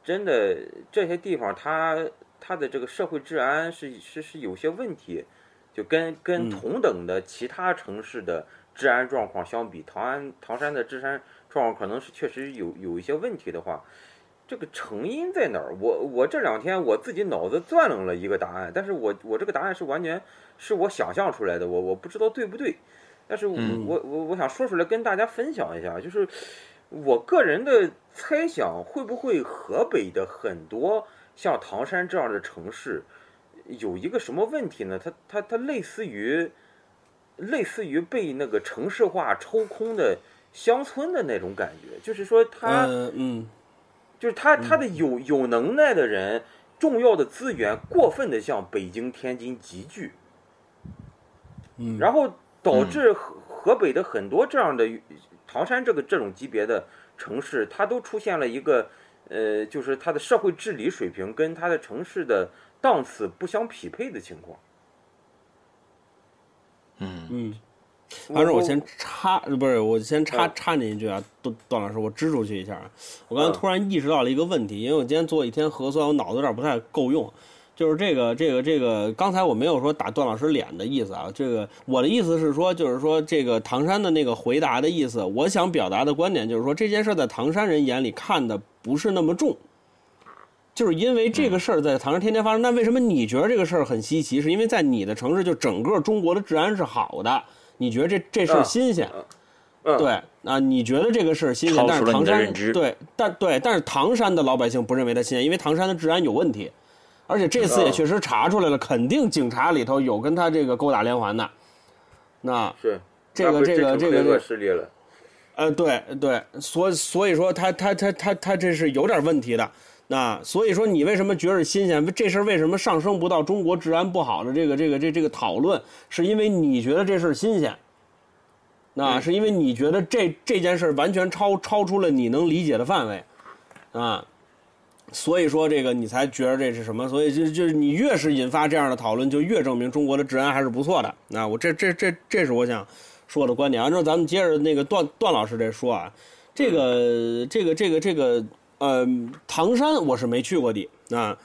真的这些地方它它的这个社会治安是是是有些问题，就跟跟嗯。同等的其他城市的治安状况相比，唐安唐山的治安状况可能是确实有有一些问题的话，这个成因在哪儿？我我这两天我自己脑子转楞了一个答案，但是我我这个答案是完全是我想象出来的，我我不知道对不对，但是我、嗯我我我想说出来跟大家分享一下，就是我个人的猜想，会不会河北的很多像唐山这样的城市有一个什么问题呢？它它它类似于类似于被那个城市化抽空的乡村的那种感觉，就是说它。嗯嗯就是他他的有有能耐的人，重要的资源过分的向北京、天津集聚，嗯，然后导致河河北的很多这样的唐山这个这种级别的城市，它都出现了一个呃，就是它的社会治理水平跟它的城市的档次不相匹配的情况。嗯，嗯，反正我先插，不是我先插插您一句啊，段段老师，我支出去一下啊。我刚才突然意识到了一个问题，因为我今天做一天核酸，我脑子有点不太够用。就是这个这个这个，刚才我没有说打段老师脸的意思啊。这个我的意思是说，就是说这个唐山的那个回答的意思，我想表达的观点就是说，这件事在唐山人眼里看的不是那么重。就是因为这个事儿在唐山天天发生，那为什么你觉得这个事儿很稀奇？是因为在你的城市，就整个中国的治安是好的，你觉得这这事儿新鲜？对啊，你觉得这个事儿新鲜，但是唐山对，但对，但是唐山的老百姓不认为它新鲜，因为唐山的治安有问题。而且这次也确实查出来了，肯定警察里头有跟他这个勾打连环的。那是这个这个这个这势力了。呃，对对，所所以说他他他他他这是有点问题的。那所以说你为什么觉得新鲜？这事儿为什么上升不到中国治安不好的这个这个这这个讨论？是因为你觉得这事儿新鲜？那是因为你觉得这这件事完全超超出了你能理解的范围啊？所以说这个你才觉得这是什么？所以就就是你越是引发这样的讨论，就越证明中国的治安还是不错的。那我这这这这是我想说的观点。按照咱们接着那个段段老师这说啊，这个这个这个这个呃，唐山我是没去过的啊，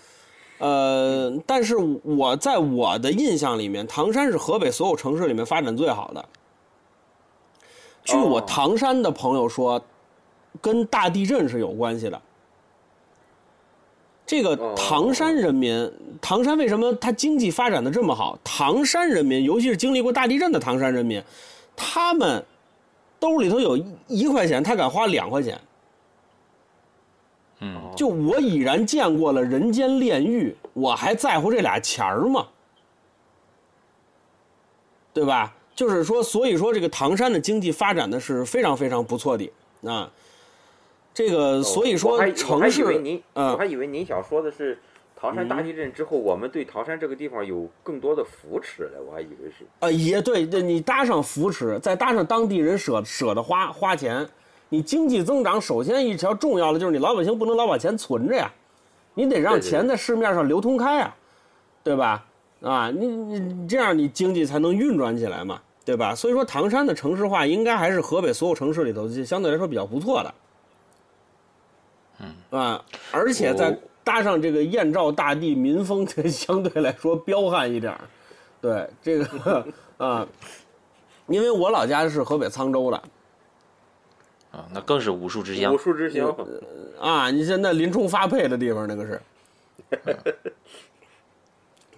呃，但是我在我的印象里面，唐山是河北所有城市里面发展最好的。据我唐山的朋友说，跟大地震是有关系的。这个唐山人民，唐山为什么它经济发展的这么好？唐山人民，尤其是经历过大地震的唐山人民，他们兜里头有一块钱，他敢花两块钱。嗯，就我已然见过了人间炼狱，我还在乎这俩钱儿吗？对吧？就是说，所以说这个唐山的经济发展的是非常非常不错的啊。这个所以说城市，嗯，我还以为您想说的是唐山大地震之后，我们对唐山这个地方有更多的扶持了，我还以为是。啊，也对，你搭上扶持，再搭上当地人舍舍得花花钱，你经济增长首先一条重要的就是你老百姓不能老把钱存着呀，你得让钱在市面上流通开啊，对吧？啊，你你这样你经济才能运转起来嘛，对吧？所以说唐山的城市化应该还是河北所有城市里头相对来说比较不错的。嗯啊，而且在搭上这个燕赵大地民风，相对来说彪悍一点儿。对这个 啊，因为我老家是河北沧州的，啊，那更是武术之乡。武术之乡啊，你现在林冲发配的地方，那个是，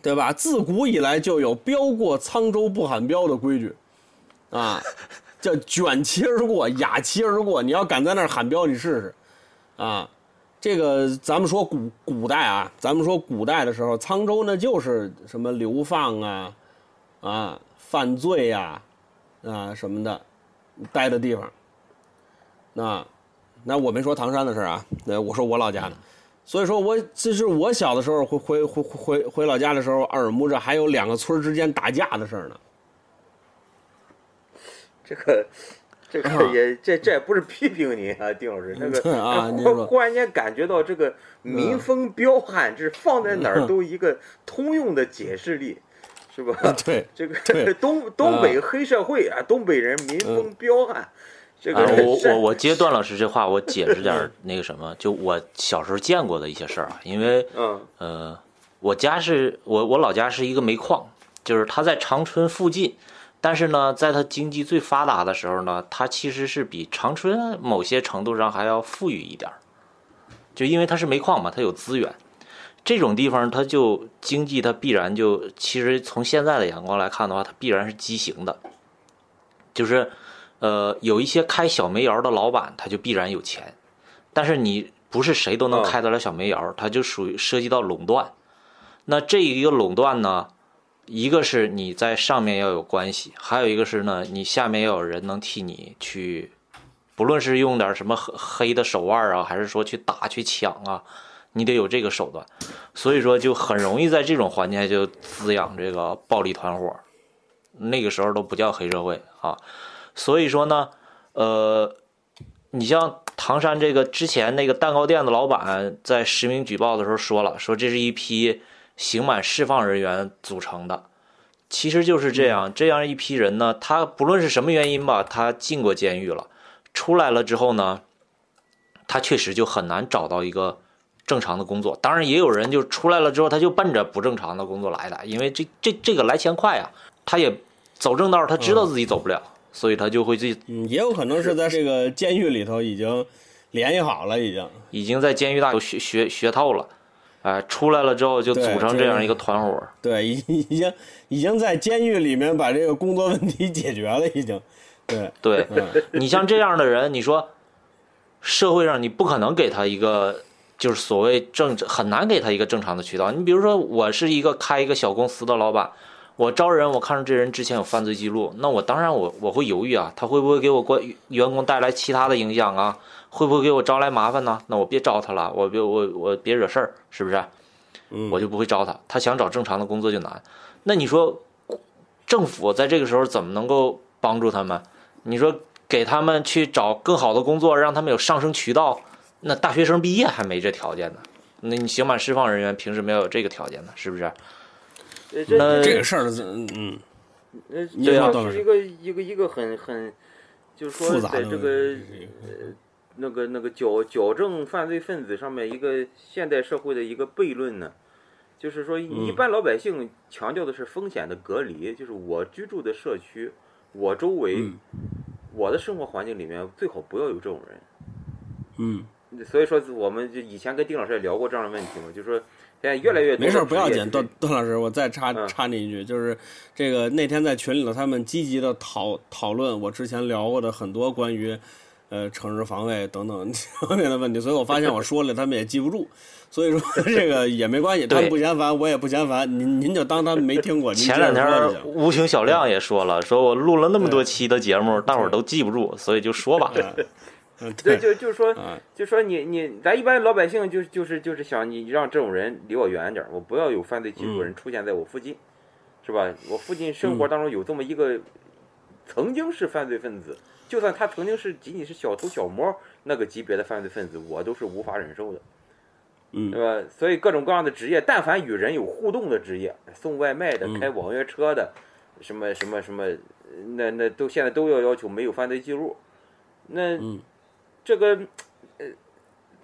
对吧？自古以来就有飙过沧州不喊彪的规矩，啊，叫卷旗而过，雅旗而过。你要敢在那儿喊彪，你试试。啊，这个咱们说古古代啊，咱们说古代的时候，沧州那就是什么流放啊，啊，犯罪呀，啊什么的，待的地方。那，那我没说唐山的事啊，那我说我老家的，所以说我这是我小的时候回回回回回老家的时候，耳目着还有两个村之间打架的事呢。这个。这个也这这也不是批评您啊，丁老师，那个 啊，忽然间感觉到这个民风彪悍，这放在哪儿都一个通用的解释力，是吧？对，这个东东北黑社会啊，东北人民风彪悍，这个我我我接段老师这话，我解释点那个什么，就我小时候见过的一些事儿啊，因为嗯。呃，我家是我我老家是一个煤矿，就是它在长春附近。但是呢，在它经济最发达的时候呢，它其实是比长春某些程度上还要富裕一点就因为它是煤矿嘛，它有资源，这种地方它就经济它必然就，其实从现在的眼光来看的话，它必然是畸形的，就是，呃，有一些开小煤窑的老板，他就必然有钱，但是你不是谁都能开得了小煤窑，它就属于涉及到垄断，那这一个垄断呢？一个是你在上面要有关系，还有一个是呢，你下面要有人能替你去，不论是用点什么黑黑的手腕啊，还是说去打去抢啊，你得有这个手段。所以说就很容易在这种环境下就滋养这个暴力团伙。那个时候都不叫黑社会啊。所以说呢，呃，你像唐山这个之前那个蛋糕店的老板在实名举报的时候说了，说这是一批。刑满释放人员组成的，其实就是这样，这样一批人呢，他不论是什么原因吧，他进过监狱了，出来了之后呢，他确实就很难找到一个正常的工作。当然，也有人就出来了之后，他就奔着不正常的工作来的，因为这这这个来钱快啊，他也走正道，他知道自己走不了，所以他就会自己嗯，也有可能是在这个监狱里头已经联系好了，已经。已经在监狱大学学学透了，哎，出来了之后就组成这样一个团伙。对，已已经已经在监狱里面把这个工作问题解决了，已经。对，对嗯你像这样的人，你说社会上你不可能给他一个就是所谓正很难给他一个正常的渠道。你比如说，我是一个开一个小公司的老板，我招人，我看着这人之前有犯罪记录，那我当然我我会犹豫啊，他会不会给我关员工带来其他的影响啊？会不会给我招来麻烦呢？那我别招他了，我别我我别惹事儿，是不是？嗯，我就不会招他。他想找正常的工作就难。那你说，政府在这个时候怎么能够帮助他们？你说给他们去找更好的工作，让他们有上升渠道，那大学生毕业还没这条件呢。那你刑满释放人员凭什么要有这个条件呢？是不是？呃这那这个事儿，嗯嗯，呃，你这是一个一个一个很很，就是说在这个呃那个那个矫矫正犯罪分子上面一个现代社会的一个悖论呢，就是说一般老百姓强调的是风险的隔离，就是我居住的社区，我周围，嗯。我的生活环境里面最好不要有这种人。嗯，所以说，我们就以前跟丁老师也聊过这样的问题嘛，就是说现在越来越多没事不要紧。段段老师，我再插嗯插你一句，就是这个那天在群里头，他们积极的讨讨论我之前聊过的很多关于呃城市防卫等等 方面的问题，所以我发现我说了，他们也记不住。所以说 这个也没关系，他们不嫌烦，我也不嫌烦，您您就当他们没听过。前两天无情小亮也说了，说我录了那么多期的节目，大伙儿都记不住，所以就说吧。嗯，对，对，就就是说，啊，就说你你咱一般老百姓就就是就是想你让这种人离我远点儿，我不要有犯罪记录人出现在我附近，是吧？我附近生活当中有这么一个曾经是犯罪分子，就算他曾经是仅仅是小偷小摸那个级别的犯罪分子，我都是无法忍受的，嗯对吧？所以各种各样的职业，但凡与人有互动的职业，送外卖的、嗯开网约车的，什么什么什么，那那都现在都要要求没有犯罪记录，那。嗯这个，呃，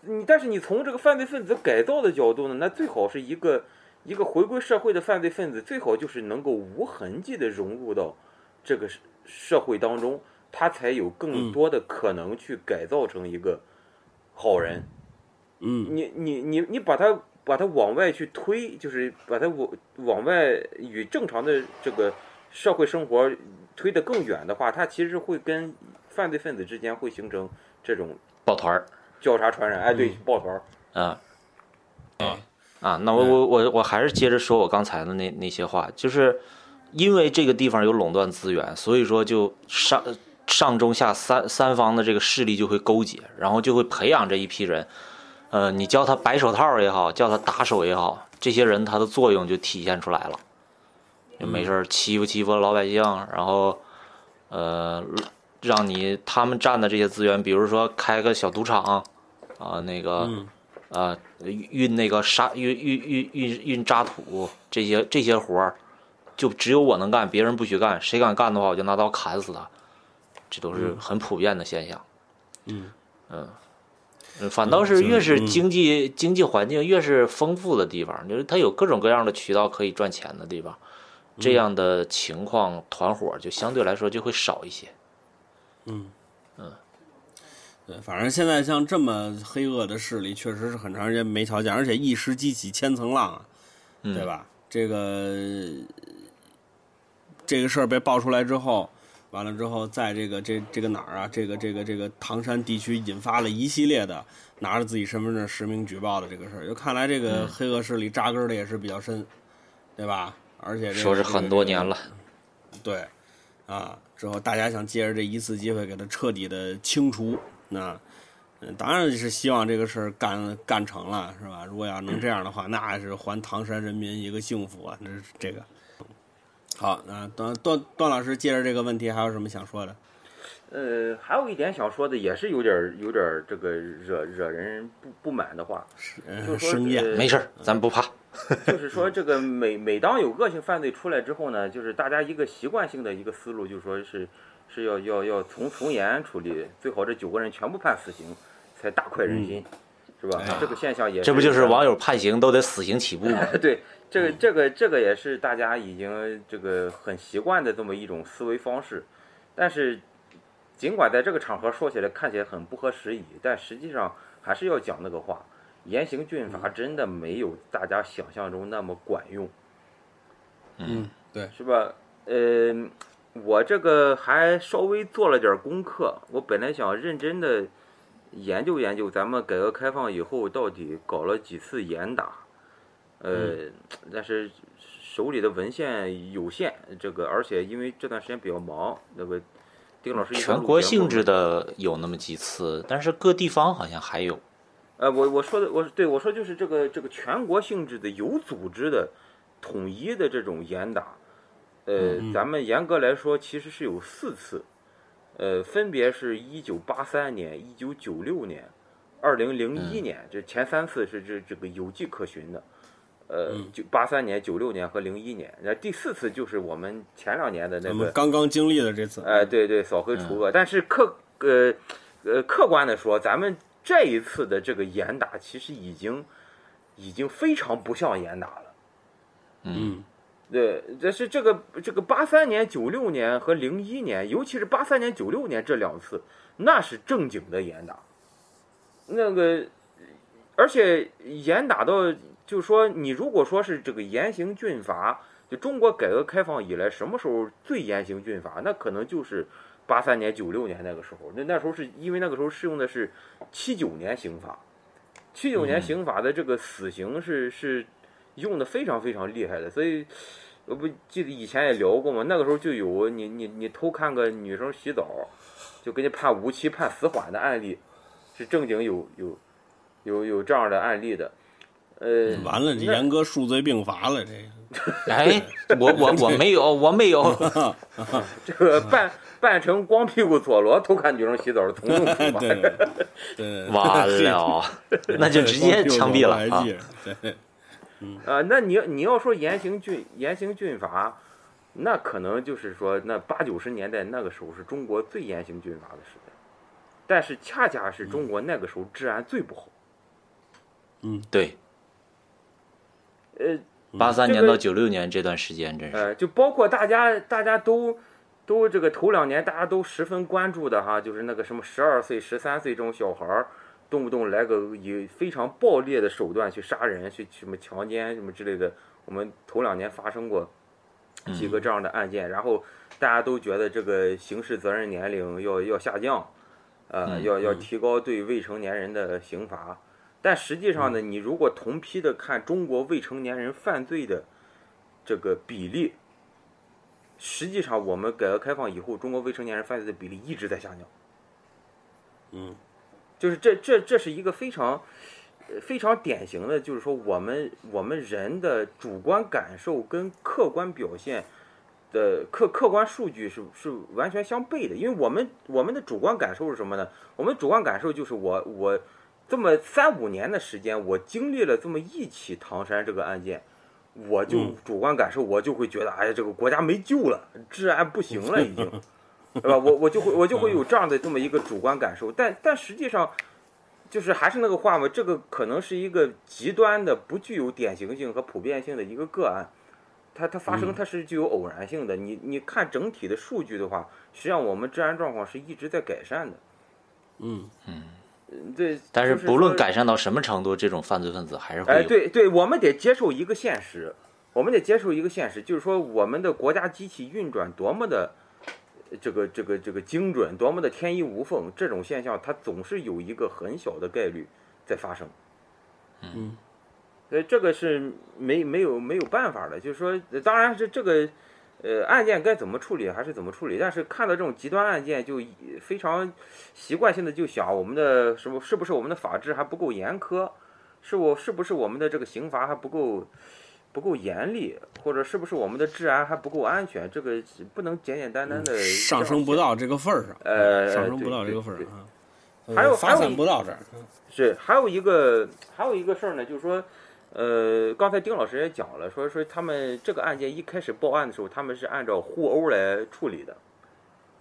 你但是你从这个犯罪分子改造的角度呢，那最好是一个一个回归社会的犯罪分子，最好就是能够无痕迹的融入到这个社社会当中，他才有更多的可能去改造成一个好人。嗯你你你你把他把他往外去推，就是把他往往外与正常的这个社会生活推得更远的话，他其实会跟犯罪分子之间会形成这种抱团儿。交叉传染，哎，对，抱团儿，啊，啊，那我我我我还是接着说我刚才的那那些话，就是因为这个地方有垄断资源，所以说就上上中下三三方的这个势力就会勾结，然后就会培养这一批人。呃，你叫他白手套也好，叫他打手也好，这些人他的作用就体现出来了。就没事儿欺负欺负老百姓，然后呃，让你他们占的这些资源，比如说开个小赌场啊、那个。啊呃，运那个沙运运运运运渣土这些这些活儿，就只有我能干，别人不许干。谁敢干的话，我就拿刀砍死他。这都是很普遍的现象。嗯嗯嗯反倒是嗯越是嗯经济经济环境越是丰富的地方，就是它有各种各样的渠道可以赚钱的地方，这样的情况团伙就相对来说就会少一些。对，反正现在像这么黑恶的势力，确实是很长时间没瞧见，而且一时激起千层浪啊，嗯对吧？这个这个事儿被爆出来之后，完了之后，在这个这这个哪儿啊？这个这个这个唐山地区引发了一系列的拿着自己身份证实名举报的这个事儿，就看来这个嗯黑恶势力扎根儿的也是比较深，对吧？而且这个说是很多年了，对，啊，之后大家想借着这一次机会给他彻底的清除，那，嗯，当然是希望这个事儿干干成了，是吧？如果要能这样的话，那是还唐山人民一个幸福啊！这是这个。好，那段段段老师接着这个问题还有什么想说的？呃，还有一点想说的，也是有点有点这个惹惹人不不满的话，呃，就说生厌，呃没事儿，咱不怕。就是说这个每每当有恶性犯罪出来之后呢，就是大家一个习惯性的一个思路，就是说是是要要要从从严处理，最好这九个人全部判死刑，才大快人心，是吧？这个现象也这不就是网友判刑都得死刑起步吗？对，这个这个这个也是大家已经这个很习惯的这么一种思维方式，但是尽管在这个场合说起来看起来很不合时宜，但实际上还是要讲那个话。严刑峻法真的没有大家想象中那么管用，嗯，对，是吧？呃，我这个还稍微做了点功课，我本来想认真的研究研究咱们改革开放以后到底搞了几次严打，呃，但是手里的文献有限，这个而且因为这段时间比较忙，那个丁老师全国性质的有那么几次，但是各地方好像还有。呃，我我说的我对我说就是这个这个全国性质的有组织的统一的这种严打，呃，咱们严格来说其实是有四次，呃，分别是一九八三年、一九九六年、二零零一年，这前三次是这这个有迹可循的，呃，九八三年、九六年和零一年，那第四次就是我们前两年的那个刚刚经历的这次，哎，对对，扫黑除恶，但是客呃呃客观的说，咱们。这一次的这个严打，其实已经已经非常不像严打了。嗯，对，但是这个这个八三年、九六年和零一年，尤其是八三年、九六年这两次，那是正经的严打。那个，而且严打到，就说你如果说是这个严刑峻法，就中国改革开放以来什么时候最严刑峻法，那可能就是。八三年、九六年那个时候，那那时候是因为那个时候适用的是七九年刑法，七九年刑法的这个死刑是是用的非常非常厉害的，所以我不记得以前也聊过嘛，那个时候就有你你你偷看个女生洗澡，就给你判无期、判死缓的案例，是正经有有有有这样的案例的，呃，完了，这严格数罪并罚了，这个，哎，我我我没有，我没有，这个扮。扮成光屁股佐罗偷看女生洗澡的从容处罚，完了，那就直接枪毙了啊！啊，那你你要说严刑峻严刑峻法，那可能就是说那八九十年代那个时候是中国最严刑峻法的时代，但是恰恰是中国那个时候治安最不好。嗯，对。呃，八三年到九六年这段时间真是，呃，就包括大家大家都。都这个头两年大家都十分关注的哈，就是那个什么十二岁、十三岁这种小孩儿，动不动来个以非常暴烈的手段去杀人、去什么强奸什么之类的。我们头两年发生过几个这样的案件，然后大家都觉得这个刑事责任年龄要要下降，呃，要要提高对未成年人的刑罚。但实际上呢，你如果同批的看中国未成年人犯罪的这个比例。实际上，我们改革开放以后，中国未成年人犯罪的比例一直在下降。嗯，就是这这这是一个非常非常典型的，就是说我们我们人的主观感受跟客观表现的客客观数据是是完全相悖的。因为我们我们的主观感受是什么呢？我们主观感受就是我我这么三五年的时间，我经历了这么一起唐山这个案件。我就主观感受，我就会觉得，哎呀，这个国家没救了，治安不行了，已经，对吧？我我就会我就会有这样的这么一个主观感受，但但实际上，就是还是那个话嘛，这个可能是一个极端的、不具有典型性和普遍性的一个个案，它它发生它是具有偶然性的。你你看整体的数据的话，实际上我们治安状况是一直在改善的。嗯嗯。对，但是不论改善到什么程度，这种犯罪分子还是会。哎，对对，我们得接受一个现实，我们得接受一个现实，就是说我们的国家机器运转多么的这个这个这个精准，多么的天衣无缝，这种现象它总是有一个很小的概率在发生。嗯，所以这个是没没有没有办法的，就是说，当然是这个。呃，案件该怎么处理还是怎么处理，但是看到这种极端案件，就非常习惯性的就想，我们的什么是不是我们的法制还不够严苛，是我是不是我们的这个刑罚还不够不够严厉，或者是不是我们的治安还不够安全？这个不能简简单单的上升不到这个份儿上，呃，上升不到这个份儿上，还有发散不到这儿，是还有一个还有一个事儿呢，就是说。呃，刚才丁老师也讲了，说说他们这个案件一开始报案的时候，他们是按照互殴来处理的。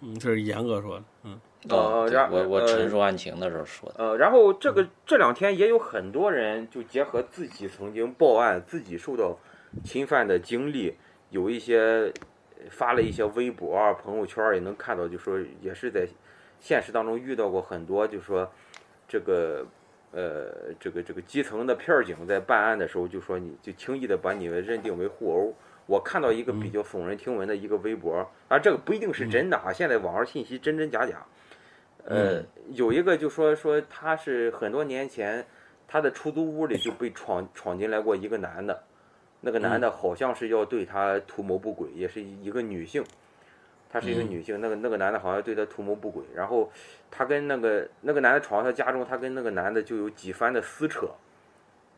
嗯，这是严格说的，嗯呃然对我我呃陈述案情的时候说的，呃，然后这个这两天也有很多人就结合自己曾经报案、自己受到侵犯的经历，有一些发了一些微博啊、朋友圈也能看到，就说也是在现实当中遇到过很多，就说这个呃这个这个基层的片儿警在办案的时候，就说你就轻易的把你们认定为互殴。我看到一个比较耸人听闻的一个微博，啊，这个不一定是真的啊，现在网上信息真真假假。呃，有一个就说说他是很多年前他的出租屋里就被闯闯进来过一个男的，那个男的好像是要对他图谋不轨，也是一个女性，她是一个女性，那个那个男的好像对她图谋不轨，然后她跟那个那个男的闯到她家中，她跟那个男的就有几番的撕扯，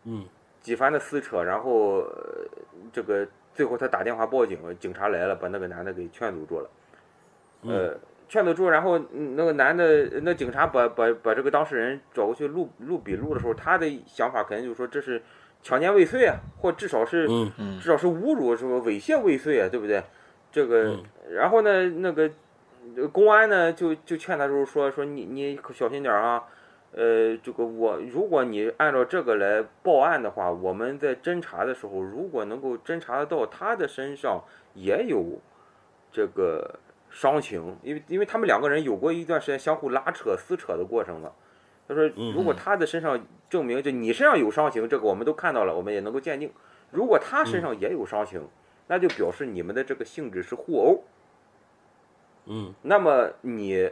嗯。几番的撕扯，然后、呃这个最后她打电话报警，警察来了，把那个男的给劝阻住了。呃，劝阻住，然后嗯那个男的，那警察把把把这个当事人找过去录录笔录的时候，他的想法肯定就是说这是强奸未遂啊，或至少是嗯。嗯。至少是侮辱，什么猥亵未遂啊，对不对？这个，然后呢，那个呃公安呢就就劝他就是说说你你可小心点儿啊，呃，这个我如果你按照这个来报案的话，我们在侦查的时候，如果能够侦查得到他的身上也有这个伤情，因为因为他们两个人有过一段时间相互拉扯撕扯的过程嘛。他说，如果他的身上证明就你身上有伤情，这个我们都看到了，我们也能够鉴定。如果他身上也有伤情，那就表示你们的这个性质是互殴。嗯那么你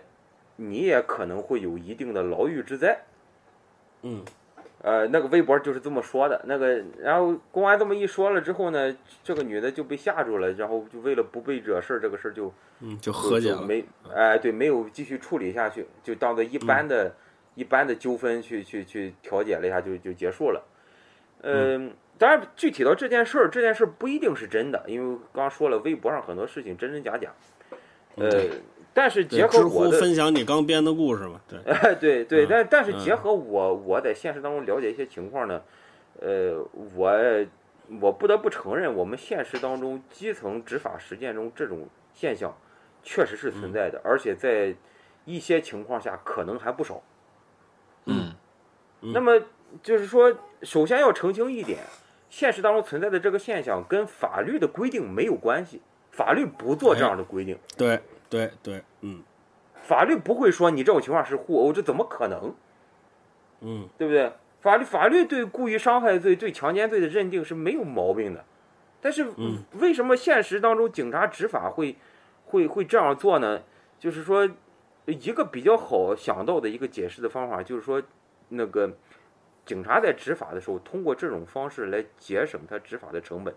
你也可能会有一定的牢狱之灾。嗯呃，那个微博就是这么说的。那个，然后公安这么一说了之后呢，这个女的就被吓住了，然后就为了不被惹事儿，这个事儿就嗯，就和解了。没，哎、对，没有继续处理下去，就当做一般的、一般的纠纷去去去调解了一下，就就结束了。嗯，当然，具体到这件事儿，这件事儿不一定是真的，因为刚刚说了，微博上很多事情真真假假。呃，但是结合我分享你刚编的故事嘛？对，哎，对对，嗯但但是嗯结合我我在现实当中了解一些情况呢，呃，我我不得不承认，我们现实当中基层执法实践中这种现象确实是存在的，而且在一些情况下可能还不少。嗯那么就是说，首先要澄清一点，现实当中存在的这个现象跟法律的规定没有关系，法律不做这样的规定，对对对，嗯法律不会说你这种情况是互殴，这怎么可能？嗯对不对？法律法律对故意伤害罪、对强奸罪的认定是没有毛病的，但是嗯为什么现实当中警察执法会会会这样做呢？就是说，一个比较好想到的一个解释的方法，就是说，那个警察在执法的时候，通过这种方式来节省他执法的成本。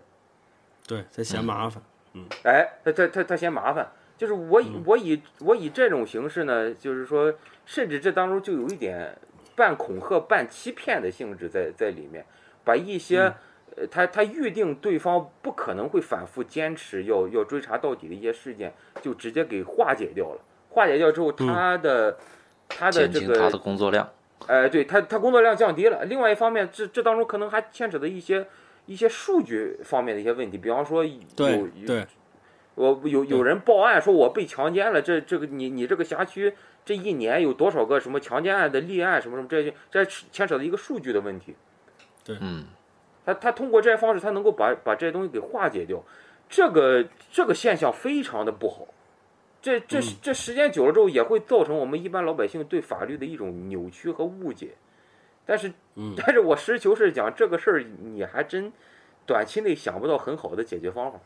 对，他嫌麻烦。嗯哎，他他他他嫌麻烦，就是我以我以我以这种形式呢，就是说，甚至这当中就有一点半恐吓、半欺骗的性质在在里面，把一些、呃他他预定对方不可能会反复坚持要要追查到底的一些事件，就直接给化解掉了。化解掉之后，他的、他的这个减轻他的工作量。哎，对他，他工作量降低了。另外一方面，这这当中可能还牵扯的一些一些数据方面的一些问题，比方说有对有，我有有人报案说我被强奸了，这这个你你这个辖区这一年有多少个什么强奸案的立案什么什么这些，这牵扯的一个数据的问题。嗯他他通过这些方式，他能够把把这些东西给化解掉，这个这个现象非常的不好。这这这时间久了之后，也会造成我们一般老百姓对法律的一种扭曲和误解。但是，但是我实事求是讲，这个事儿你还真短期内想不到很好的解决方法。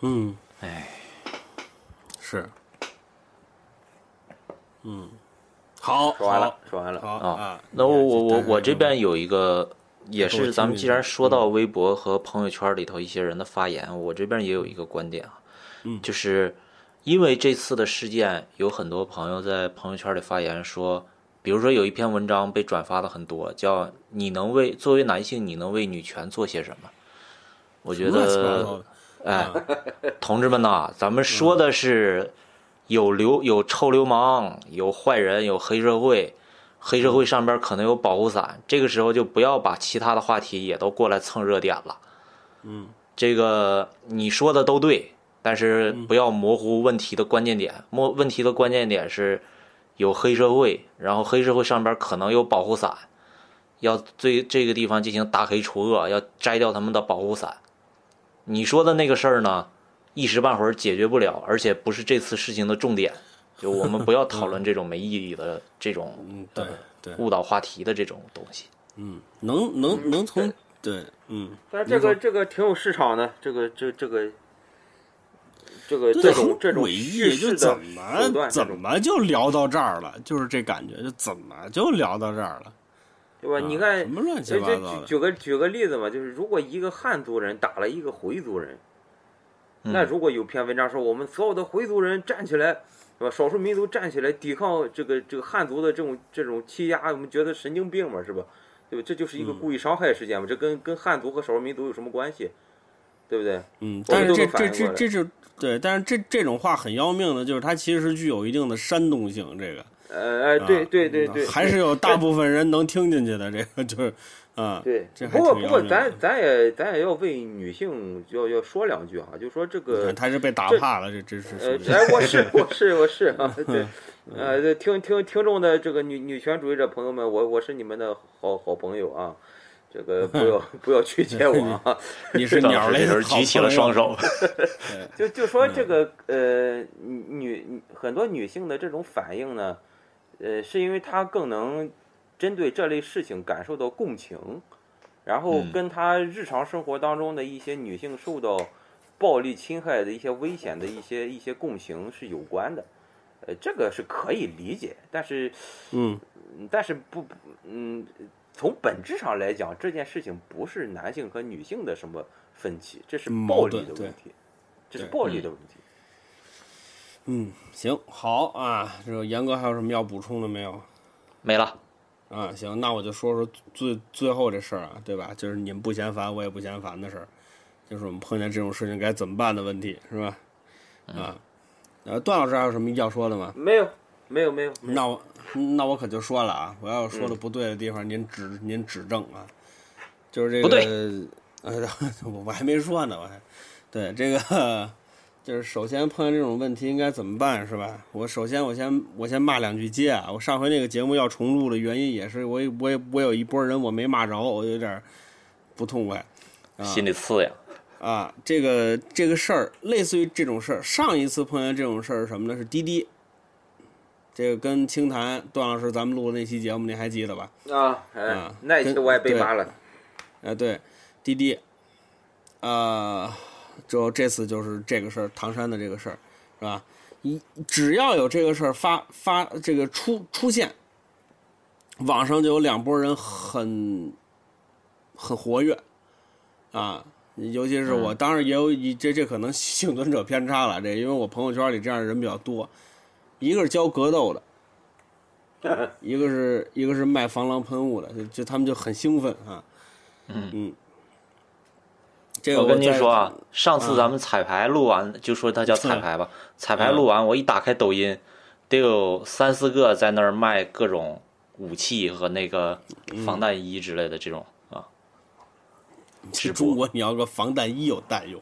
嗯哎，是，嗯，好，说完了，说完了。啊啊。那我我我我这边边有一个，也是咱们既然说到微博和朋友圈里头一些人的发言，我这边也有一个观点啊，嗯就是因为这次的事件，有很多朋友在朋友圈里发言说，比如说有一篇文章被转发的很多，叫“你能为作为男性，你能为女权做些什么”。我觉得哎，同志们呐，咱们说的是有流有臭流氓，有坏人，有黑社会黑社会上边可能有保护伞，这个时候就不要把其他的话题也都过来蹭热点了。嗯，这个你说的都对，但是不要模糊问题的关键点。模问题的关键点是有黑社会，然后黑社会上边可能有保护伞，要对这个地方进行打黑除恶，要摘掉他们的保护伞。你说的那个事儿呢，一时半会儿解决不了，而且不是这次事情的重点。就我们不要 讨论这种没意义的这种嗯，对对，误导话题的这种东西。嗯，能能能从对，嗯，但这个这个挺有市场的，这个这这个这个这种这种诡叙异，就怎么怎么就聊到这儿了？就是这感觉，就怎么就聊到这儿了？对吧？啊你看什，么乱七就就八糟？举举个举个例子嘛，就是如果一个汉族人打了一个回族人，嗯那如果有篇文章说我们所有的回族人站起来，是吧？少数民族站起来抵抗这个这个汉族的这种这种欺压，我们觉得神经病嘛，是吧？对吧？这就是一个嗯故意伤害事件嘛，这跟跟汉族和少数民族有什么关系？对不对？嗯，但是这这这这是对，但是这这种话很要命的，就是它其实具有一定的煽动性。这个呃，哎，对啊对对对，还是有大部分人能听进去的。这个就是啊，对这，还不过不过咱咱也咱也要为女性要要说两句哈，就说这个看他是被打怕了，这这是哎，我是 我是我是啊，对，呃，听听听众的这个女女权主义者朋友们，我我是你们的好好朋友啊，这个不要 不要曲解我啊，你是鸟类举起了双手。就就说这个呃女女很多女性的这种反应呢，呃，是因为她更能针对这类事情感受到共情，然后嗯跟她日常生活当中的一些女性受到暴力侵害的一些危险的一些一些共情是有关的，呃，这个是可以理解，但是嗯但是不嗯。从本质上来讲，这件事情不是男性和女性的什么分歧，这是暴力矛盾对的问题，这是暴力的问题。嗯，行好啊，这个严哥还有什么要补充的没有？没了，啊，行，那我就说说最最后这事儿啊，对吧？就是你们不嫌烦，我也不嫌烦的事儿，就是我们碰见这种事情该怎么办的问题，是吧？啊，呃，段老师还有什么要说的吗？没有，没有，没有。那我那我可就说了啊，我要说的不对的地方，您指您指正啊。就是这个，不对呃，我 我还没说呢，我还对这个，就是首先碰见这种问题应该怎么办，是吧？我首先我先我先骂两句街啊！我上回那个节目要重录的原因也是，我我也我有一波人我没骂着，我有点不痛快。啊心里刺痒。啊，这个这个事儿，类似于这种事儿，上一次碰见这种事儿是什么呢？是滴滴，这个跟清谈段老师咱们录的那期节目，您还记得吧？啊，哎啊，那一期我也被对骂了。哎，对，滴滴，啊，就这次就是这个事儿，唐山的这个事儿，是吧？一只要有这个事儿发发这个出出现，网上就有两拨人很很活跃，啊，尤其是我，当然也有一这这可能幸存者偏差了，这因为我朋友圈里这样的人比较多，一个是教格斗的，一个是一个是卖防狼喷雾的，就就他们就很兴奋啊。嗯这个我跟您说啊，上次咱们彩排录完，就说它叫彩排吧。彩排录完，我一打开抖音，得有三四个在那儿卖各种武器和那个防弹衣之类的这种啊，中国你要个防弹衣有弹用，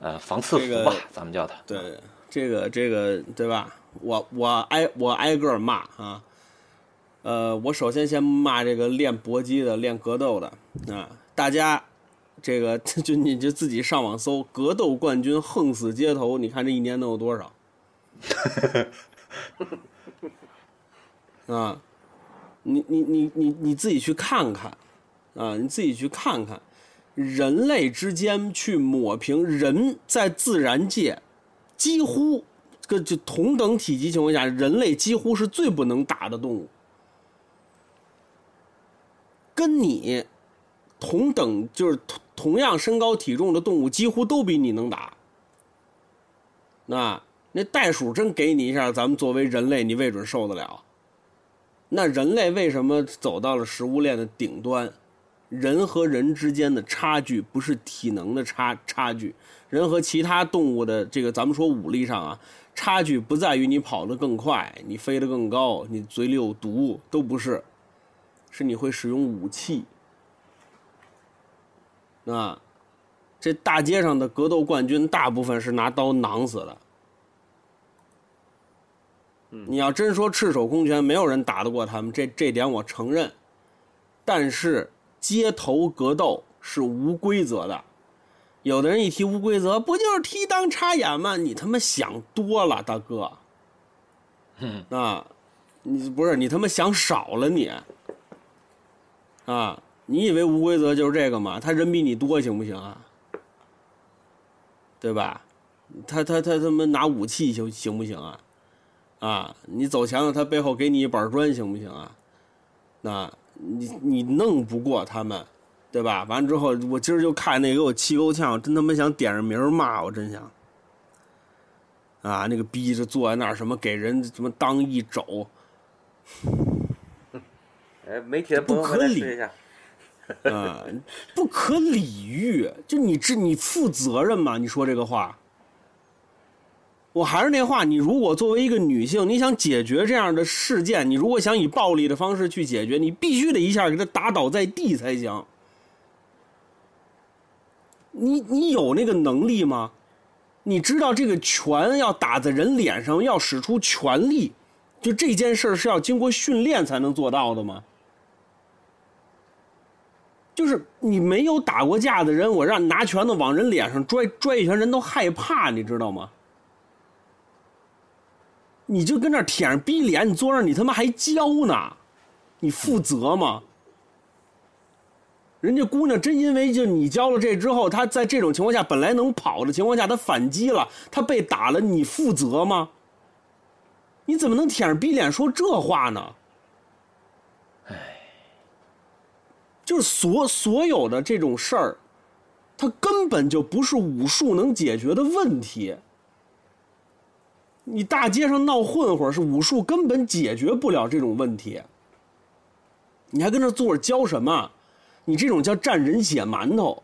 呃防刺这个服吧，咱们叫它。对，这个这个对吧？我我挨我挨个骂啊，呃，我首先先骂这个练搏击的、练格斗的啊，大家这个 就你就自己上网搜格斗冠军横死街头，你看这一年能有多少？啊，你你你你你自己去看看啊，你自己去看看，人类之间去抹平人在自然界几乎个就同等体积情况下，人类几乎是最不能打的动物。跟你同等就是同同样身高体重的动物，几乎都比你能打。那那袋鼠真给你一下，咱们作为人类，你未准受得了。那人类为什么走到了食物链的顶端？人和人之间的差距不是体能的差差距，人和其他动物的这个咱们说武力上啊，差距不在于你跑得更快，你飞得更高，你嘴里有毒，都不是，是你会使用武器。啊，这大街上的格斗冠军大部分是拿刀囊死的。你要真说赤手空拳，没有人打得过他们，这这点我承认。但是街头格斗是无规则的，有的人一提无规则，不就是踢裆插眼吗？你他妈想多了，大哥。嗯啊，你不是你他妈想少了你。啊，你以为无规则就是这个吗？他人比你多行不行啊？对吧？他他他他妈拿武器行行不行啊？啊，你走墙了，他背后给你一板砖行不行啊？那你你弄不过他们，对吧？完之后，我今儿就看那个给我气够呛，真他妈想点着名骂，我真想。啊，那个逼着坐在那儿，什么给人什么当一肘，哎，媒体的朋友们来试一下。啊，不可理喻！就你这你负责任吗？你说这个话，我还是那话，你如果作为一个女性，你想解决这样的事件，你如果想以暴力的方式去解决，你必须得一下给他打倒在地才行。你你有那个能力吗？你知道这个拳要打在人脸上，要使出全力，就这件事是要经过训练才能做到的吗？就是你没有打过架的人，我让你拿拳头往人脸上拽拽一拳，人都害怕，你知道吗？你就跟那舔着逼脸，你坐那儿你他妈还教呢，你负责吗？人家姑娘真因为就你教了这之后，她在这种情况下本来能跑的情况下，她反击了，她被打了，你负责吗？你怎么能舔着逼脸说这话呢？哎就是所所有的这种事儿，它根本就不是武术能解决的问题。你大街上闹混混是武术根本解决不了这种问题。你还跟这坐着教什么？你这种叫蘸人血馒头，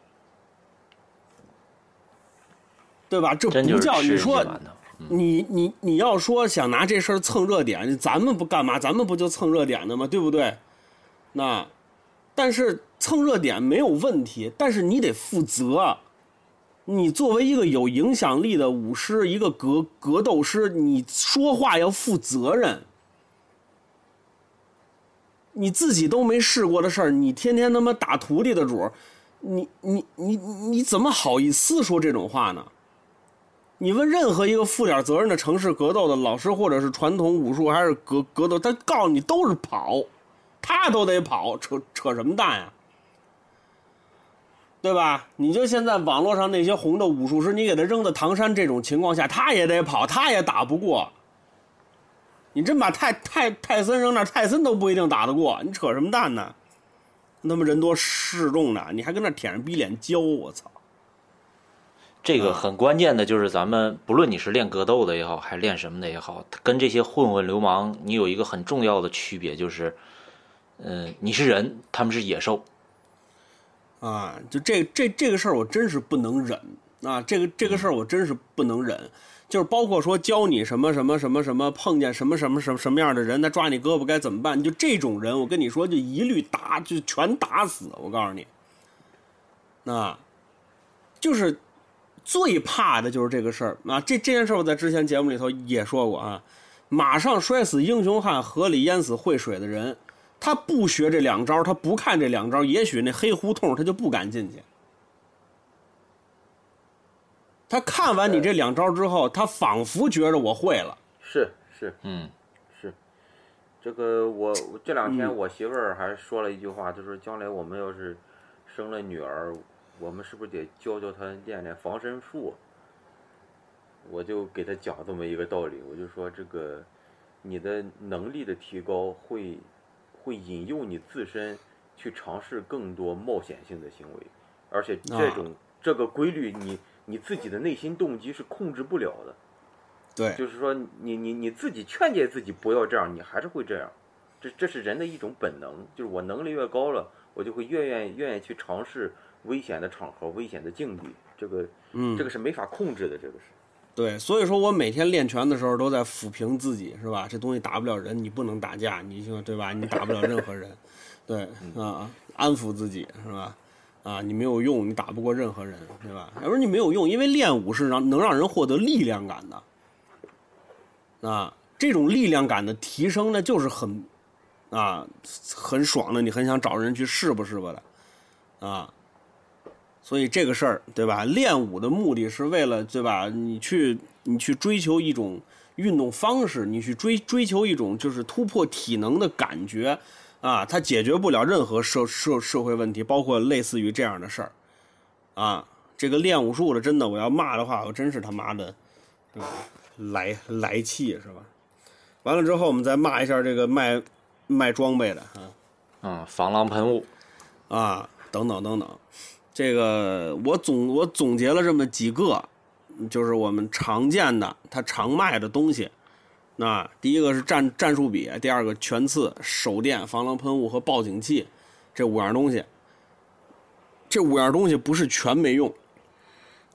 对吧？这不叫你说你你你要说想拿这事儿蹭热点，咱们不干嘛？咱们不就蹭热点的吗？对不对？那。但是蹭热点没有问题，但是你得负责。你作为一个有影响力的舞狮，一个格格斗师，你说话要负责任。你自己都没试过的事儿，你天天他妈打徒弟的主，你你你你怎么好意思说这种话呢？你问任何一个负点责任的城市格斗的老师，或者是传统武术还是格格斗，他告诉你都是跑。他都得跑，扯扯什么蛋呀？对吧？你就现在网络上那些红的武术师，你给他扔到唐山这种情况下，他也得跑，他也打不过。你真把泰泰泰森扔那，泰森都不一定打得过。你扯什么蛋呢？他妈人多势众呢，你还跟那舔着逼脸教，我操！这个很关键的就是，咱们不论你是练格斗的也好，还是练什么的也好，跟这些混混流氓，你有一个很重要的区别就是。嗯，你是人，他们是野兽，啊，就这这这个事儿，我真是不能忍啊！这个这个事儿，我真是不能忍。就是包括说教你什么什么什么什么，碰见什么什么什么什么样的人，他抓你胳膊该怎么办？就这种人，我跟你说，就一律打，就全打死。我告诉你，啊，就是最怕的就是这个事儿啊！这这件事儿，我在之前节目里头也说过啊，马上摔死英雄汉，河里淹死会水的人。他不学这两招，他不看这两招，也许那黑胡同他就不敢进去。他看完你这两招之后，他仿佛觉着我会了。是是，嗯，是。这个我这两天我媳妇儿还说了一句话，就是将来我们要是生了女儿，我们是不是得教教她练练防身术？我就给她讲这么一个道理，我就说这个你的能力的提高会。会引诱你自身去尝试更多冒险性的行为，而且这种这个规律，你你自己的内心动机是控制不了的。对，就是说你你你自己劝诫自己不要这样，你还是会这样。这这是人的一种本能，就是我能力越高了，我就会越愿意愿意去尝试危险的场合、危险的境地。这个，嗯，这个是没法控制的，这个是。对，所以说我每天练拳的时候都在抚平自己，是吧？这东西打不了人，你不能打架，你就对吧？你打不了任何人，对啊，安抚自己是吧？啊，你没有用，你打不过任何人，对吧？要不然你没有用，因为练武是让能让人获得力量感的，啊，这种力量感的提升呢，就是很啊很爽的，你很想找人去试吧试吧的，啊。所以这个事儿，对吧？练武的目的是为了，对吧？你去，你去追求一种运动方式，你去追追求一种就是突破体能的感觉，啊，它解决不了任何社社社会问题，包括类似于这样的事儿，啊，这个练武术的，真的，我要骂的话，我真是他妈的，对吧？来来气是吧？完了之后，我们再骂一下这个卖卖装备的，啊，嗯，防狼喷雾，啊，等等等等。这个我总我总结了这么几个，就是我们常见的他常卖的东西。那第一个是战战术笔，第二个全刺、手电、防狼喷雾和报警器，这五样东西。这五样东西不是全没用，